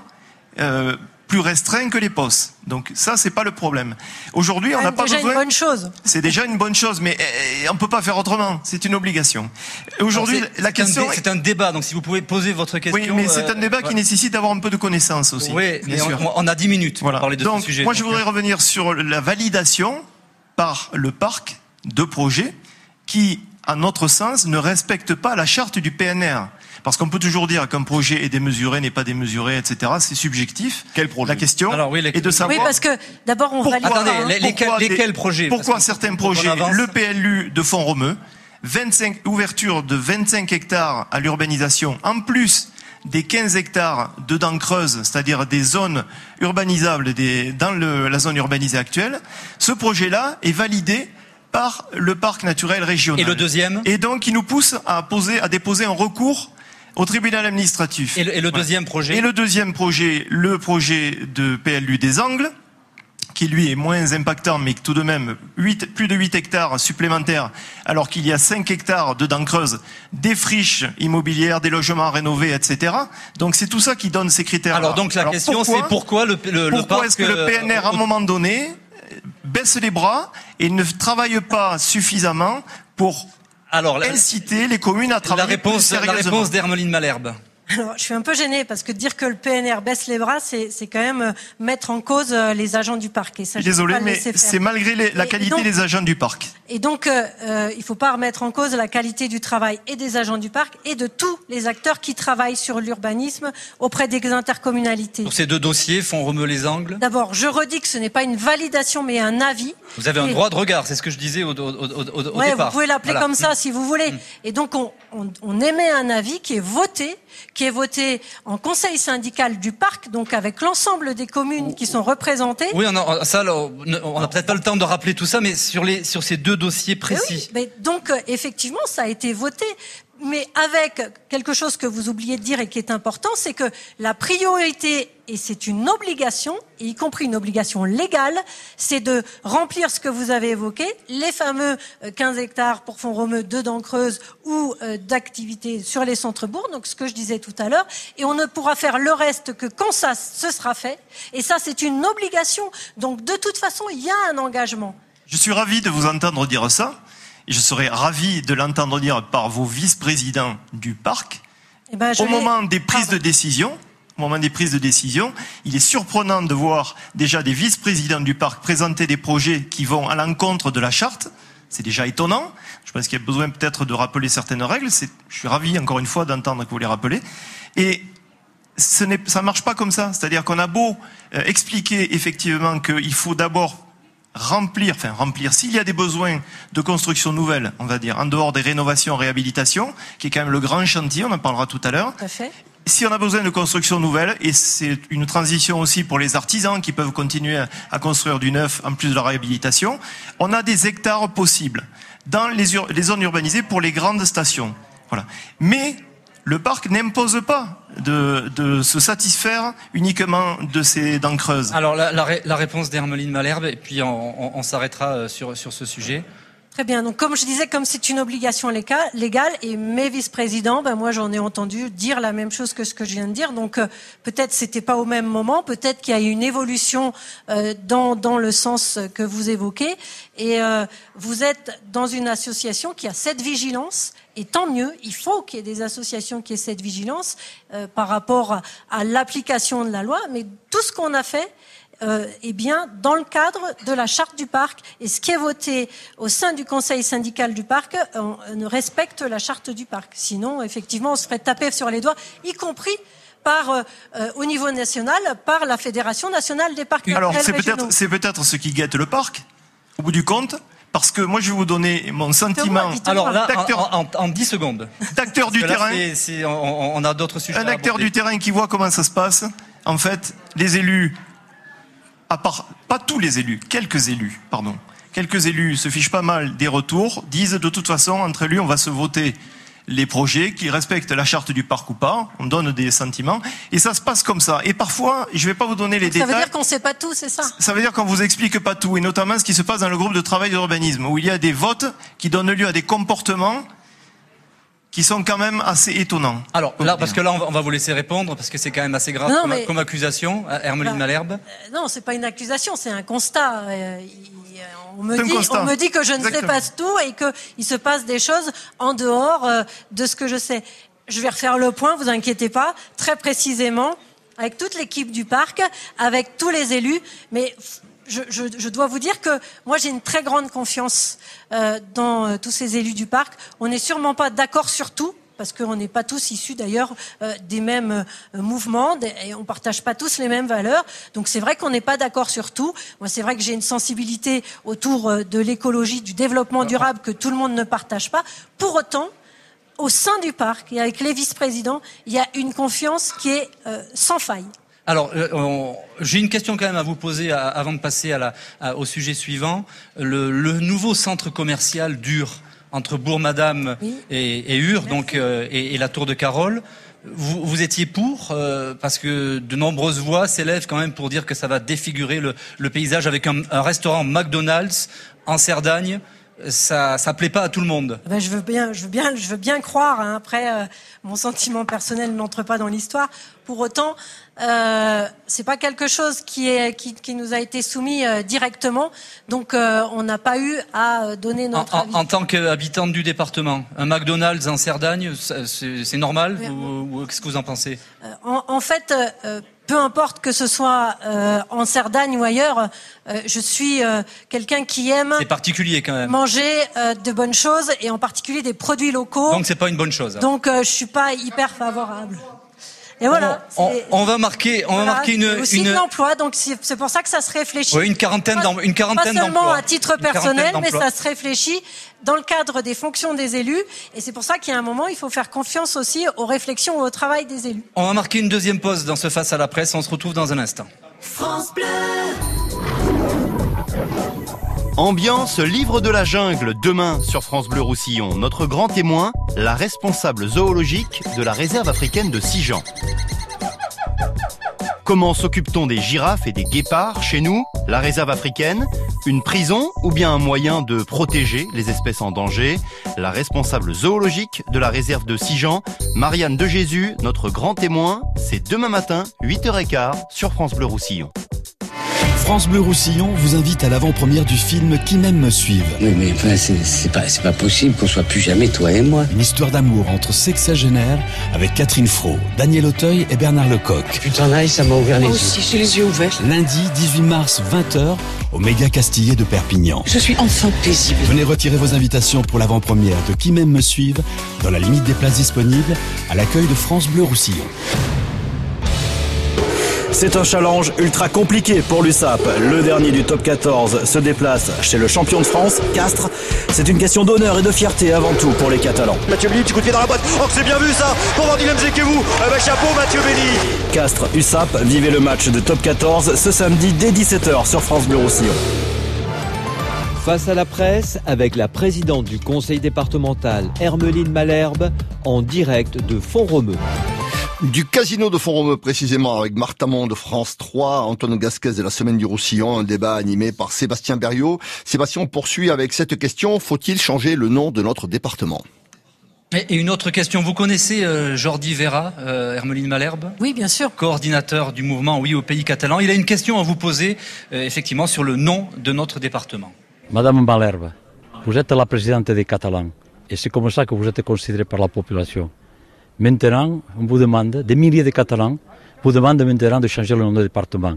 euh, plus restreint que les postes. Donc ça, c'est pas le problème. Aujourd'hui, on n'a pas besoin. C'est déjà une bonne chose. C'est déjà une bonne chose, mais eh, on peut pas faire autrement. C'est une obligation. Aujourd'hui, la question. C'est un débat. Donc si vous pouvez poser votre question. Oui, mais c'est un débat qui nécessite d'avoir un peu de connaissances aussi. Oui, bien sûr. On, a 10 minutes pour parler de donc, ce sujet. Moi, je voudrais revenir sur la validation par le parc de projets qui, à notre sens, ne respectent pas la charte du PNR. Parce qu'on peut toujours dire qu'un projet est démesuré, n'est pas démesuré, etc. C'est subjectif. Quel projet La question Alors, est de savoir. Oui, parce que d'abord on valide. Attendez, lesquels, projets Pourquoi certains projets Le PLU de Font-Romeu, 25 ouverture de 25 hectares à l'urbanisation, en plus des 15 hectares de dents creuses, c'est-à-dire des zones urbanisables des, dans le, la zone urbanisée actuelle, ce projet-là est validé par le parc naturel régional. Et le deuxième Et donc, il nous pousse à poser, à déposer un recours au tribunal administratif. Et le, deuxième projet Et le deuxième projet, le projet de PLU des Angles, qui lui est moins impactant, mais tout de même 8, plus de 8 hectares supplémentaires, alors qu'il y a 5 hectares de dents creuses, des friches immobilières, des logements rénovés, etc. Donc c'est tout ça qui donne ces critères. -là. Alors donc la question c'est pourquoi le, le, pourquoi est-ce que le PNR à un moment donné baisse les bras et ne travaille pas suffisamment pour alors, inciter les communes à travailler la réponse, plus La réponse d'Hermeline Malherbe. Alors, je suis un peu gênée parce que dire que le PNR baisse les bras, c'est quand même euh, mettre en cause euh, les agents du parc. Et ça, Désolé, mais c'est malgré les, la qualité des agents du parc. Et donc, euh, euh il ne faut pas remettre en cause la qualité du travail et des agents du parc et de tous les acteurs qui travaillent sur l'urbanisme auprès des intercommunalités. Donc ces deux dossiers font remuer les angles? D'abord, je redis que ce n'est pas une validation, mais un avis. Vous avez un droit de regard, c'est ce que je disais au, au, au, ouais, Vous pouvez l'appeler comme ça si vous voulez. Mm. Et donc, on, on, on émet un avis qui est voté qui est voté en conseil syndical du parc, donc avec l'ensemble des communes qui sont représentées. Oui, on a, ça, on n'a peut-être pas le temps de rappeler tout ça, mais sur les sur ces deux dossiers précis. mais donc effectivement, ça a été voté mais avec quelque chose que vous oubliez de dire et qui est important, c'est que la priorité, et c'est une obligation, y compris une obligation légale, c'est de remplir ce que vous avez évoqué, les fameux 15 euh, hectares pour fonds romeux de dents creuses ou euh, d'activités sur les centres-bourgs, donc ce que je disais tout à l'heure, et on ne pourra faire le reste que quand ça se sera fait, et ça c'est une obligation, donc de toute façon il y a un engagement. Je suis ravi de vous entendre dire ça je serais ravi de l'entendre dire par vos vice-présidents du parc, eh ben, au moment des prises de décision, au moment des prises de décision, il est surprenant de voir déjà des vice-présidents du parc présenter des projets qui vont à l'encontre de la charte. C'est déjà étonnant. Je pense qu'il y a besoin peut-être de rappeler certaines règles. Je suis ravi, encore une fois, d'entendre que vous les rappelez. Et ce ça ne marche pas comme ça. C'est-à-dire qu'on a beau euh, expliquer effectivement qu'il faut d'abord remplir, enfin remplir, s'il y a des besoins de construction nouvelle, on va dire, en dehors des rénovations, réhabilitation, qui est quand même le grand chantier, on en parlera tout à l'heure. Si on a besoin de construction nouvelle, et c'est une transition aussi pour les artisans qui peuvent continuer à construire du neuf en plus de la réhabilitation, on a des hectares possibles dans les, les zones urbanisées pour les grandes stations. Voilà. Mais le parc n'impose pas de, se satisfaire uniquement de ces dents creuses. Alors la, réponse d'Hermeline Malherbe, et puis on, s'arrêtera euh, sur, sur ce sujet. Très bien. Donc, comme je disais, comme c'est une obligation légale, et mes vice-présidents, ben moi, j'en ai entendu dire la même chose que ce que je viens de dire. Donc, euh, peut-être c'était pas au même moment, peut-être qu'il y a eu une évolution euh, dans dans le sens que vous évoquez. Et euh, vous êtes dans une association qui a cette vigilance, et tant mieux. Il faut qu'il y ait des associations qui aient cette vigilance par rapport à l'application de la loi. Mais tout ce qu'on a fait, euh, eh bien, dans le cadre de la charte du parc. Et ce qui est voté au sein du conseil syndical du parc on, ne respecte la charte du parc. Sinon, effectivement, on se ferait taper sur les doigts, y compris par, euh, euh, au niveau national par la Fédération nationale des parcs Alors, c'est peut-être, c'est peut-être ce qui guette le parc, au bout du compte. Parce que moi, je vais vous donner mon sentiment. Alors là, en, en, 10 secondes. D'acteur du terrain. on, on, a d'autres sujets. Un acteur du terrain qui voit comment ça se passe. En fait, les élus pas tous les élus, quelques élus, pardon, quelques élus se fichent pas mal des retours, disent de toute façon, entre élus, on va se voter les projets qui respectent la charte du parc ou pas, on donne des sentiments, et ça se passe comme ça. Et parfois, je vais pas vous donner les détails. Ça veut dire qu'on sait pas tout, c'est ça? Ça veut dire qu'on vous explique pas tout, et notamment ce qui se passe dans le groupe de travail d'urbanisme, où il y a des votes qui donnent lieu à des comportements qui sont quand même assez étonnants. Alors là, parce que là, on va, vous laisser répondre, parce que c'est quand même assez grave comme, accusation, euh, Hermeline bah, Malherbe. Euh, non, c'est pas une accusation, c'est un constat. Euh, on me, dit, on me dit que je ne sais pas tout et qu'il se passe des choses en dehors de ce que je sais. Je vais refaire le point, vous inquiétez pas, très précisément, avec toute l'équipe du parc, avec tous les élus, mais je, dois vous dire que moi j'ai une très grande confiance euh, dans euh, tous ces élus du parc. On n'est sûrement pas d'accord sur tout, parce qu'on n'est pas tous issus d'ailleurs euh, des mêmes mouvements et on partage pas tous les mêmes valeurs. Donc c'est vrai qu'on n'est pas d'accord sur tout. Moi c'est vrai que j'ai une sensibilité autour de l'écologie, du développement durable que tout le monde ne partage pas. Pour autant, au sein du parc et avec les vice-présidents, il y a une confiance qui est sans faille. Alors, euh, j'ai une question quand même à vous poser avant de passer à la, au sujet suivant. Le, nouveau centre commercial dur entre Bourg-Madame et, et Ur, donc euh, et, la Tour de Carole. Vous, vous étiez pour euh, parce que de nombreuses voix s'élèvent quand même pour dire que ça va défigurer le, le paysage avec un, un restaurant McDonald's en Cerdagne ça ça plaît pas à tout le monde. Ben, je veux bien, je veux bien, je veux bien croire. Hein. Après, euh, mon sentiment personnel n'entre pas dans l'histoire. Pour autant, euh, c'est pas quelque chose qui est qui, qui nous a été soumis euh, directement. Donc, euh, on n'a pas eu à donner notre en, avis. En, tant qu'habitante du département, un McDonald's en Cerdagne, c'est normal ou, qu'est-ce que vous en pensez? En, en, fait peu importe que ce soit euh, en Cerdagne ou ailleurs, euh, je suis euh, quelqu'un qui aime c'est particulier quand même. manger de bonnes choses et en particulier des produits locaux. Donc c'est pas une bonne chose. Donc je suis pas hyper favorable. Et voilà. On, va marquer, on va marquer une. Aussi une... de l'emploi, donc c'est pour ça que ça se réfléchit. Oui, une quarantaine d'emplois. Une quarantaine Pas seulement à titre personnel, mais ça se réfléchit dans le cadre des fonctions des élus. Et c'est pour ça qu'il y a un moment, il faut faire confiance aussi aux réflexions et au travail des élus. On va marquer une deuxième pause dans ce face à la presse. On se retrouve dans un instant. France Bleu. Ambiance livre de la jungle demain sur France Bleu Roussillon. Notre grand témoin, la responsable zoologique de la réserve africaine de Sijan. Comment s'occupe-t-on des girafes et des guépards chez nous La réserve africaine? Une prison ou bien un moyen de protéger les espèces en danger? La responsable zoologique de la réserve de Sijan, Marianne de Jésus, notre grand témoin, c'est demain matin, 8h15 sur France Bleu Roussillon. France Bleu Roussillon vous invite à l'avant-première du film Qui m'aime me suive. Oui, mais enfin, c'est pas, pas possible qu'on soit plus jamais toi et moi. Une histoire d'amour entre sexagénaires avec Catherine Fro, Daniel Auteuil et Bernard Lecoq. T'en ailles, ça m'a ouvert les Moi yeux. aussi, j'ai les yeux ouverts. Lundi 18 mars 20h au Méga Castillet de Perpignan. Je suis enfin paisible. Venez retirer vos invitations pour l'avant-première de Qui m'aime me suive dans la limite des places disponibles à l'accueil de France Bleu Roussillon. C'est un challenge ultra compliqué pour l'USAP. Le dernier du top 14 se déplace chez le champion de France, Castres. C'est une question d'honneur et de fierté avant tout pour les Catalans. Mathieu Béni, petit coup de pied dans la boîte. Oh, c'est bien vu ça Pour Vandilem vous Eh ben, chapeau, Mathieu Béni Castres, USAP, vivez le match de top 14 ce samedi dès 17h sur France Bleu Roussillon. Face à la presse, avec la présidente du conseil départemental, Hermeline Malherbe, en direct de Font-Romeu. Du casino de Font-Romeu précisément avec Martha de France 3, Antoine Gasquez de la Semaine du Roussillon, un débat animé par Sébastien Berriot. Sébastien poursuit avec cette question, faut-il changer le nom de notre département? Et une autre question, vous connaissez euh, Jordi Vera, euh, Hermeline Malherbe? Oui, bien sûr. Coordinateur du mouvement Oui au pays catalan. Il a une question à vous poser, euh, effectivement, sur le nom de notre département. Madame Malherbe, vous êtes la présidente des Catalans, et c'est comme ça que vous êtes considérée par la population. Maintenant, on vous demande, des milliers de Catalans vous demandent maintenant de changer le nom de département.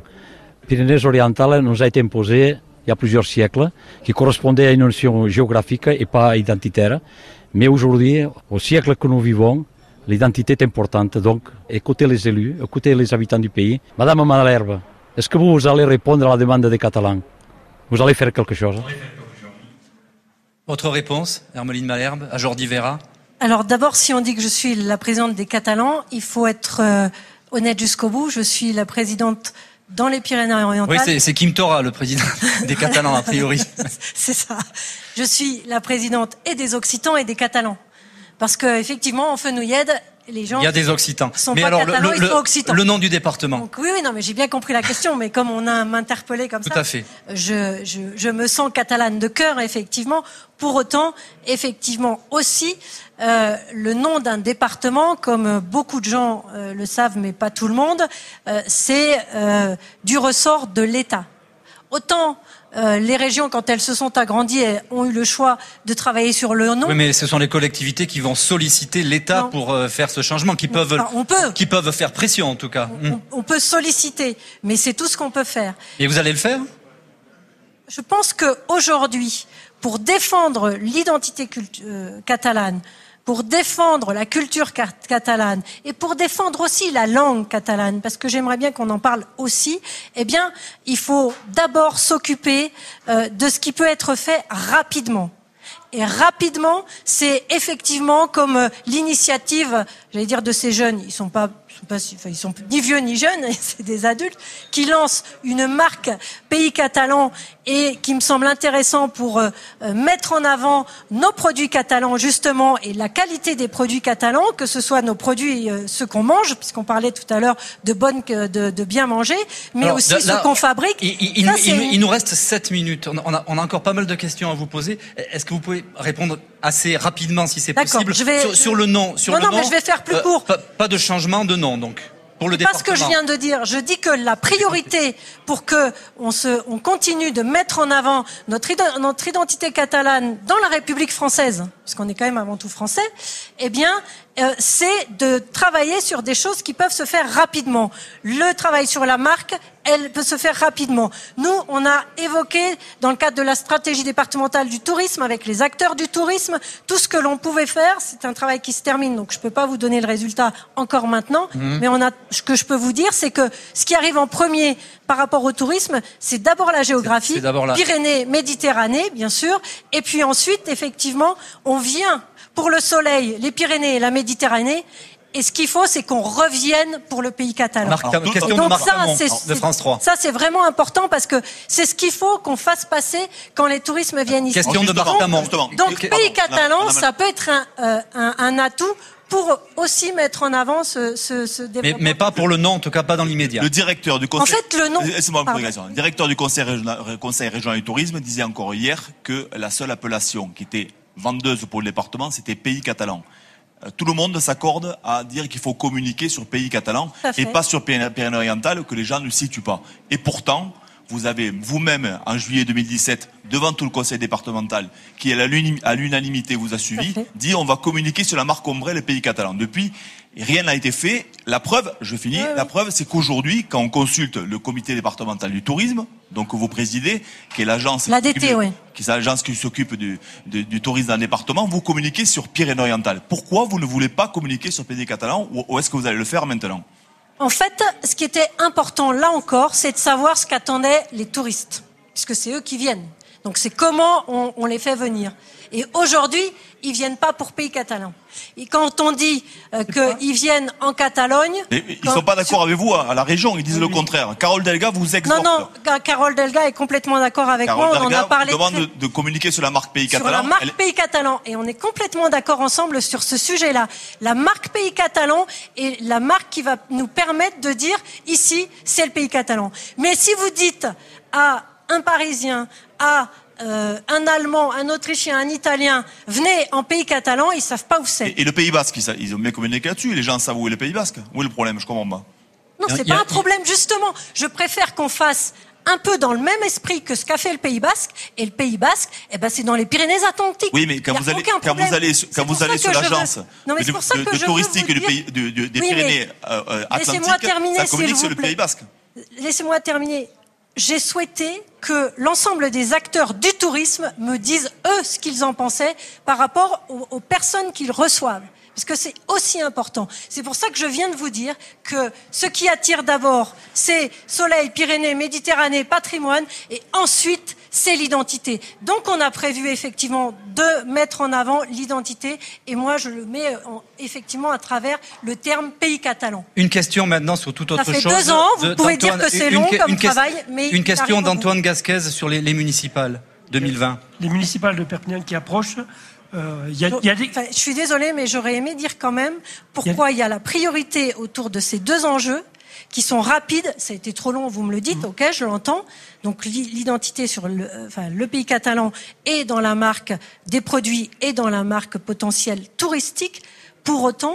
Pyrénées orientales nous a été imposé il y a plusieurs siècles, qui correspondait à une notion géographique et pas identitaire. Mais aujourd'hui, au siècle que nous vivons, l'identité est importante. Donc, écoutez les élus, écoutez les habitants du pays. Madame Malherbe, est-ce que vous allez répondre à la demande des Catalans? Vous allez faire quelque chose? Votre réponse, Hermeline Malherbe, à Jordi Vera? Alors d'abord, si on dit que je suis la présidente des Catalans, il faut être euh, honnête jusqu'au bout. Je suis la présidente dans les Pyrénées-Orientales. Oui, c'est Kim Tora, le président des Catalans, a priori. c'est ça. Je suis la présidente et des Occitans et des Catalans. Parce qu'effectivement, en Fenouillède, les gens. Il y a des Occitans. Sont mais alors, catalans, le, le, le, nom du département. oui, oui, non, mais j'ai bien compris la question, mais comme on a m'interpellé comme Tout ça. Tout à fait. Je, je, je, me sens catalane de cœur, effectivement. Pour autant, effectivement aussi, euh, le nom d'un département, comme beaucoup de gens euh, le savent, mais pas tout le monde, euh, c'est euh, du ressort de l'État. Autant euh, les régions, quand elles se sont agrandies, ont eu le choix de travailler sur le nom. Oui, mais ce sont les collectivités qui vont solliciter l'État pour euh, faire ce changement, qui peuvent, on peut. qui peuvent faire pression en tout cas. On, mm. on peut solliciter, mais c'est tout ce qu'on peut faire. Et vous allez le faire? Je pense que aujourd'hui, pour défendre l'identité euh, catalane, pour défendre la culture catalane et pour défendre aussi la langue catalane, parce que j'aimerais bien qu'on en parle aussi, eh bien, il faut d'abord s'occuper euh, de ce qui peut être fait rapidement. Et rapidement, c'est effectivement comme euh, l'initiative, j'allais dire, de ces jeunes, ils sont pas sont pas, enfin, ils sont ni vieux ni jeunes, c'est des adultes, qui lancent une marque pays catalan et qui me semble intéressant pour euh, euh, mettre en avant nos produits catalans justement et la qualité des produits catalans, que ce soit nos produits euh, ceux qu'on mange, puisqu'on parlait tout à l'heure de bonne de, de, bien manger, mais Alors, aussi là, ceux qu'on fabrique. Il, il, Ça, il, il, nous reste 7 minutes. On a, on a encore pas mal de questions à vous poser. Est-ce que vous pouvez répondre assez rapidement si c'est possible je vais... sur, sur, le nom sur Non, le non, nom, mais je vais faire plus euh, court. Pas, pas de changement de nom donc. Pour le pas ce que je viens de dire. Je dis que la priorité pour que on se, on continue de mettre en avant notre, notre identité catalane dans la République française, parce qu'on est quand même avant tout français, eh bien, euh, c'est de travailler sur des choses qui peuvent se faire rapidement. Le travail sur la marque, elle peut se faire rapidement. Nous, on a évoqué, dans le cadre de la stratégie départementale du tourisme, avec les acteurs du tourisme, tout ce que l'on pouvait faire. C'est un travail qui se termine, donc je ne peux pas vous donner le résultat encore maintenant. Mhm. Mais on a, ce que je peux vous dire, c'est que ce qui arrive en premier par rapport au tourisme, c'est d'abord la géographie, C'est- c'est d'abord la- Pyrénées, Méditerranée, bien sûr, et puis ensuite, effectivement, on vient pour le soleil, les Pyrénées et la Méditerranée. Et ce qu'il faut, c'est qu'on revienne pour le pays catalan. Marc- Et question de donc Marc ça, de France 3. Ça, c'est vraiment important parce que c'est ce qu'il faut qu'on fasse passer quand les tourismes viennent ici. Question de Marc. Donc, Ok. pays Pardon, catalan, madame- ça peut être un, euh, un, un atout pour aussi mettre en avant ce, ce, développement. mais pas pour le nom, en tout cas pas dans l'immédiat. Le directeur du conseil. En fait, le nom- Laissez-moi une Pardon. progression. Le directeur du conseil régional, conseil régional du tourisme disait encore hier que la seule appellation qui était vendeuse pour le département, c'était pays catalan. Euh, Tout le monde s'accorde à dire qu'il faut communiquer sur pays catalan et pas sur Pyrénées- Pyrénées-Orientales que les gens ne situent pas. Et pourtant, vous avez vous-même, en juillet 2017, devant tout le conseil départemental, qui à l'unanimité vous a suivi, dit on va communiquer sur la marque ombrelle pays catalan. Depuis, rien n'a été fait. La preuve, je finis, la preuve, c'est qu'aujourd'hui, quand on consulte le comité départemental du tourisme, donc que vous présidez, qui est l'agence La qui DT, s'occupe- oui. qui est l'agence qui s'occupe du, du, du tourisme dans le département, vous communiquez sur Pyrénées-Orientales. Pourquoi vous ne voulez pas communiquer sur pays catalan ou, ou est-ce que vous allez le faire maintenant? En fait, ce qui était important là encore, c'est de savoir ce qu'attendaient les touristes, puisque c'est eux qui viennent. Donc c'est comment on, on les fait venir. Et aujourd'hui, ils viennent pas pour pays catalan. Et quand on dit euh, qu'ils viennent en Catalogne, Et- Ils quand- sont pas d'accord avec vous à, à la région, ils disent le contraire. Carole Delga vous Non, exhorte. non, Ca- Carole Delga est complètement d'accord avec Carole moi. On en Delga a parlé demande très- de, de communiquer sur la marque pays sur catalan. la marque Elle- pays catalan et on est complètement d'accord ensemble sur ce sujet-là. La marque pays catalan est la marque qui va nous permettre de dire ici c'est le pays catalan. Mais si vous dites à un Parisien, à euh, un Allemand, un Autrichien, un Italien, venez en pays catalan, ils savent pas où c'est. Et, et le Pays Basque, ils, ont bien communiqué là-dessus. Les gens savent où est le Pays Basque. Où est le problème? Je comprends pas. Non, c'est pas un problème justement. Je préfère qu'on fasse un peu dans le même esprit que ce qu'a fait le Pays Basque. Et le Pays Basque, eh ben, c'est dans les Pyrénées-Atlantiques. Oui, mais quand vous allez, quand vous allez, quand vous allez sur l'agence de, touristique du pays, des Oui, mais Pyrénées euh, euh, ça s'il communique sur le. Pays Basque. Laissez-moi terminer. J'ai souhaité que l'ensemble des acteurs du tourisme me disent, eux, ce qu'ils en pensaient par rapport aux, personnes qu'ils reçoivent. Parce que c'est aussi important. C'est pour ça que je viens de vous dire que ce qui attire d'abord, c'est soleil, Pyrénées, Méditerranée, patrimoine, et ensuite, c'est l'identité. Donc on a prévu effectivement de mettre en avant l'identité, et moi je le mets en- effectivement à travers le terme pays catalan. Une question maintenant sur toute autre Ça fait chose. deux ans, vous de- pouvez dire que c'est une- long une- comme travail, mais Une il question d'Antoine Gasquez sur les, les municipales 2020. Les municipales de Perpignan qui approchent, euh, il y a, il y a des... Enfin, je suis désolée, mais j'aurais aimé dire quand même pourquoi il y a la priorité autour de ces deux enjeux qui sont rapides. Ça a été trop long, vous me le dites, ok, je l'entends. Donc l'i- l'identité sur le, enfin, le pays catalan et dans la marque des produits et dans la marque potentielle touristique. Pour autant,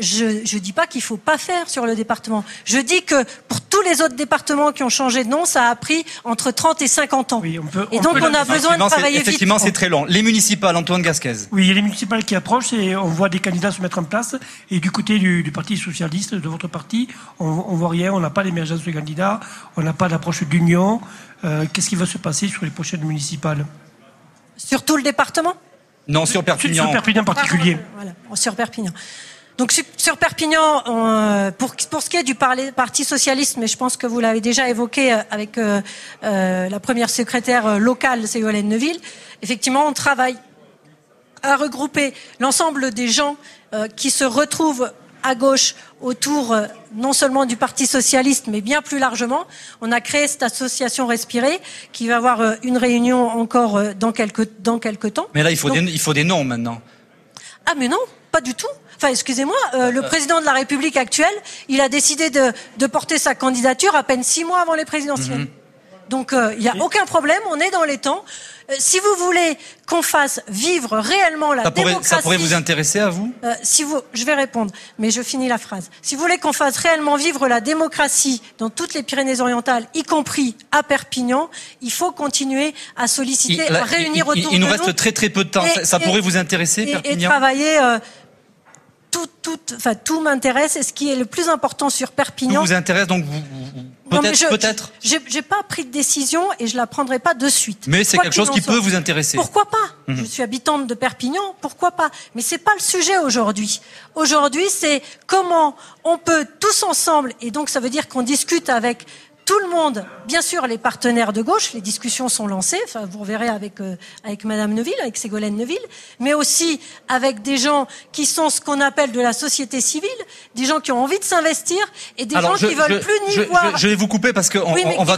je ne dis pas qu'il faut pas faire sur le département. Je dis que pour tous les autres départements qui ont changé de nom, ça a pris entre 30 et 50 ans. et donc on a besoin de travailler vite. Effectivement, c'est très long. Les municipales, Antoine Gasquez. Oui, il y a les municipales qui approchent et on voit des candidats se mettre en place. Et du côté du, du Parti socialiste, de votre parti, on, on voit rien, on n'a pas d'émergence de candidats, on n'a pas d'approche d'union. Euh, Qu'est-ce qui va se passer sur les prochaines municipales? Sur tout le département? Non, sur Perpignan. Sur Perpignan en particulier. Voilà, sur Perpignan. Donc su- sur Perpignan, on, euh, pour, pour ce qui est du Parti socialiste, mais je pense que vous l'avez déjà évoqué euh, avec euh, euh, la première secrétaire locale, c'est Yolène Neuville, effectivement, on travaille à regrouper l'ensemble des gens euh, qui se retrouvent à gauche autour non seulement du Parti socialiste, mais bien plus largement. On a créé cette association Respirer qui va avoir une réunion encore dans quelques, dans quelques temps. Mais là, il faut, Donc- des, il faut des noms maintenant. ah mais non, pas du tout. Enfin, excusez-moi, euh, le président de la République actuelle, il a décidé de, de porter sa candidature à peine six mois avant les présidentielles. Mhm. Donc, euh, il n'y a aucun problème, on est dans les temps. Euh, si vous voulez qu'on fasse vivre réellement la ça pourrait, démocratie, ça pourrait vous intéresser à vous? Euh, Si vous, je vais répondre, mais je finis la phrase. Si vous voulez qu'on fasse réellement vivre la démocratie dans toutes les Pyrénées-Orientales, y compris à Perpignan, il faut continuer à solliciter, il, à réunir il, autour il, il nous de reste nous très très peu de temps. et, ça, et, pourrait vous intéresser, et, Perpignan? Et travailler. Tout, enfin, tout m'intéresse. Et ce qui est le plus important sur Perpignan. Tout vous intéresse donc vous, peut-être, peut-être. J'ai pas pris de décision et je la prendrai pas de suite. Mais c'est quelque chose qui peut vous intéresser. Pourquoi pas? Mmh. Je suis habitante de Perpignan, pourquoi pas? Mais c'est pas le sujet aujourd'hui. Aujourd'hui, c'est comment on peut tous ensemble, et donc ça veut dire qu'on discute avec tout le monde, bien sûr les partenaires de gauche, les discussions sont lancées, enfin, vous reverrez avec, euh, avec Madame Neuville, avec Ségolène Neuville, mais aussi avec des gens qui sont ce qu'on appelle de la société civile, des gens qui ont envie de s'investir et des Alors, gens je, qui veulent je, plus ni je, voir. Je, vais vous couper parce que on, oui, on va.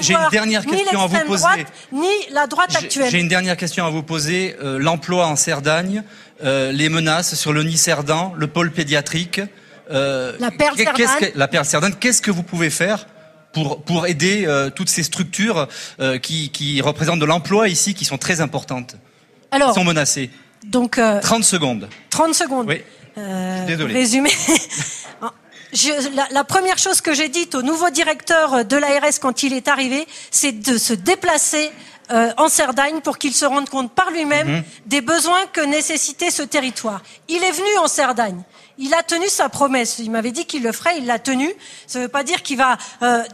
J'ai une dernière question à vous poser. Droite, ni la droite actuelle. J'ai une dernière question à vous poser. Euh, L'emploi en Cerdagne, euh, les menaces sur le nid Cerdan, le pôle pédiatrique. Euh, la perle Cerdagne. Que, la perle. Qu'est-ce que vous pouvez faire pour, pour aider euh, toutes ces structures euh, qui, qui, représentent de l'emploi ici, qui sont très importantes, Alors, qui sont menacées. Donc, euh, 30 secondes. 30 secondes. Oui. Désolé. Résumé. Je, la, la, première chose que j'ai dite au nouveau directeur de l'ARS quand il est arrivé, c'est de se déplacer euh, en Cerdagne pour qu'il se rende compte par lui-même Mhm. mmh. des besoins que nécessitait ce territoire. Il est venu en Cerdagne. Il a tenu sa promesse. Il m'avait dit qu'il le ferait. Il l'a tenu. Ça ne veut pas dire qu'il va euh,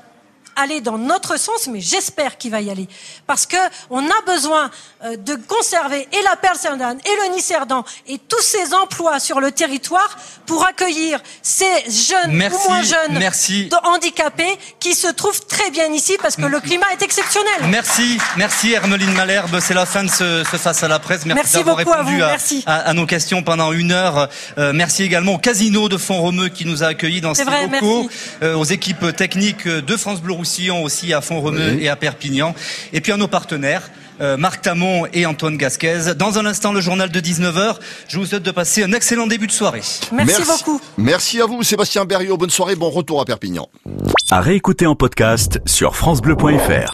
aller dans notre sens, mais j'espère qu'il va y aller. Parce que on a besoin euh, de conserver et la perle Cerdan et le Nicerdan et tous ces emplois sur le territoire pour accueillir ces jeunes merci, ou moins jeunes merci. handicapés qui se trouvent très bien ici parce que le climat est exceptionnel. Merci, merci Hermeline Malherbe. C'est la fin de ce, ce face à la presse. Merci, merci d'avoir beaucoup répondu à, vous. à, merci. À, à, nos questions pendant une heure. Euh, merci également au Casino de Font-Romeu qui nous a accueillis dans ses vrai, locaux, euh, aux équipes techniques de France Bleu Roussillon aussi à Font-Romeu oui. et à Perpignan, et puis à nos partenaires. Euh, Marc Tamon et Antoine Gasquez. Dans un instant, le journal de 19h. Je vous souhaite de passer un excellent début de soirée. Merci, Merci. beaucoup. Merci à vous, Sébastien Berriot. Bonne soirée, bon retour à Perpignan. À réécouter en podcast sur FranceBleu.fr.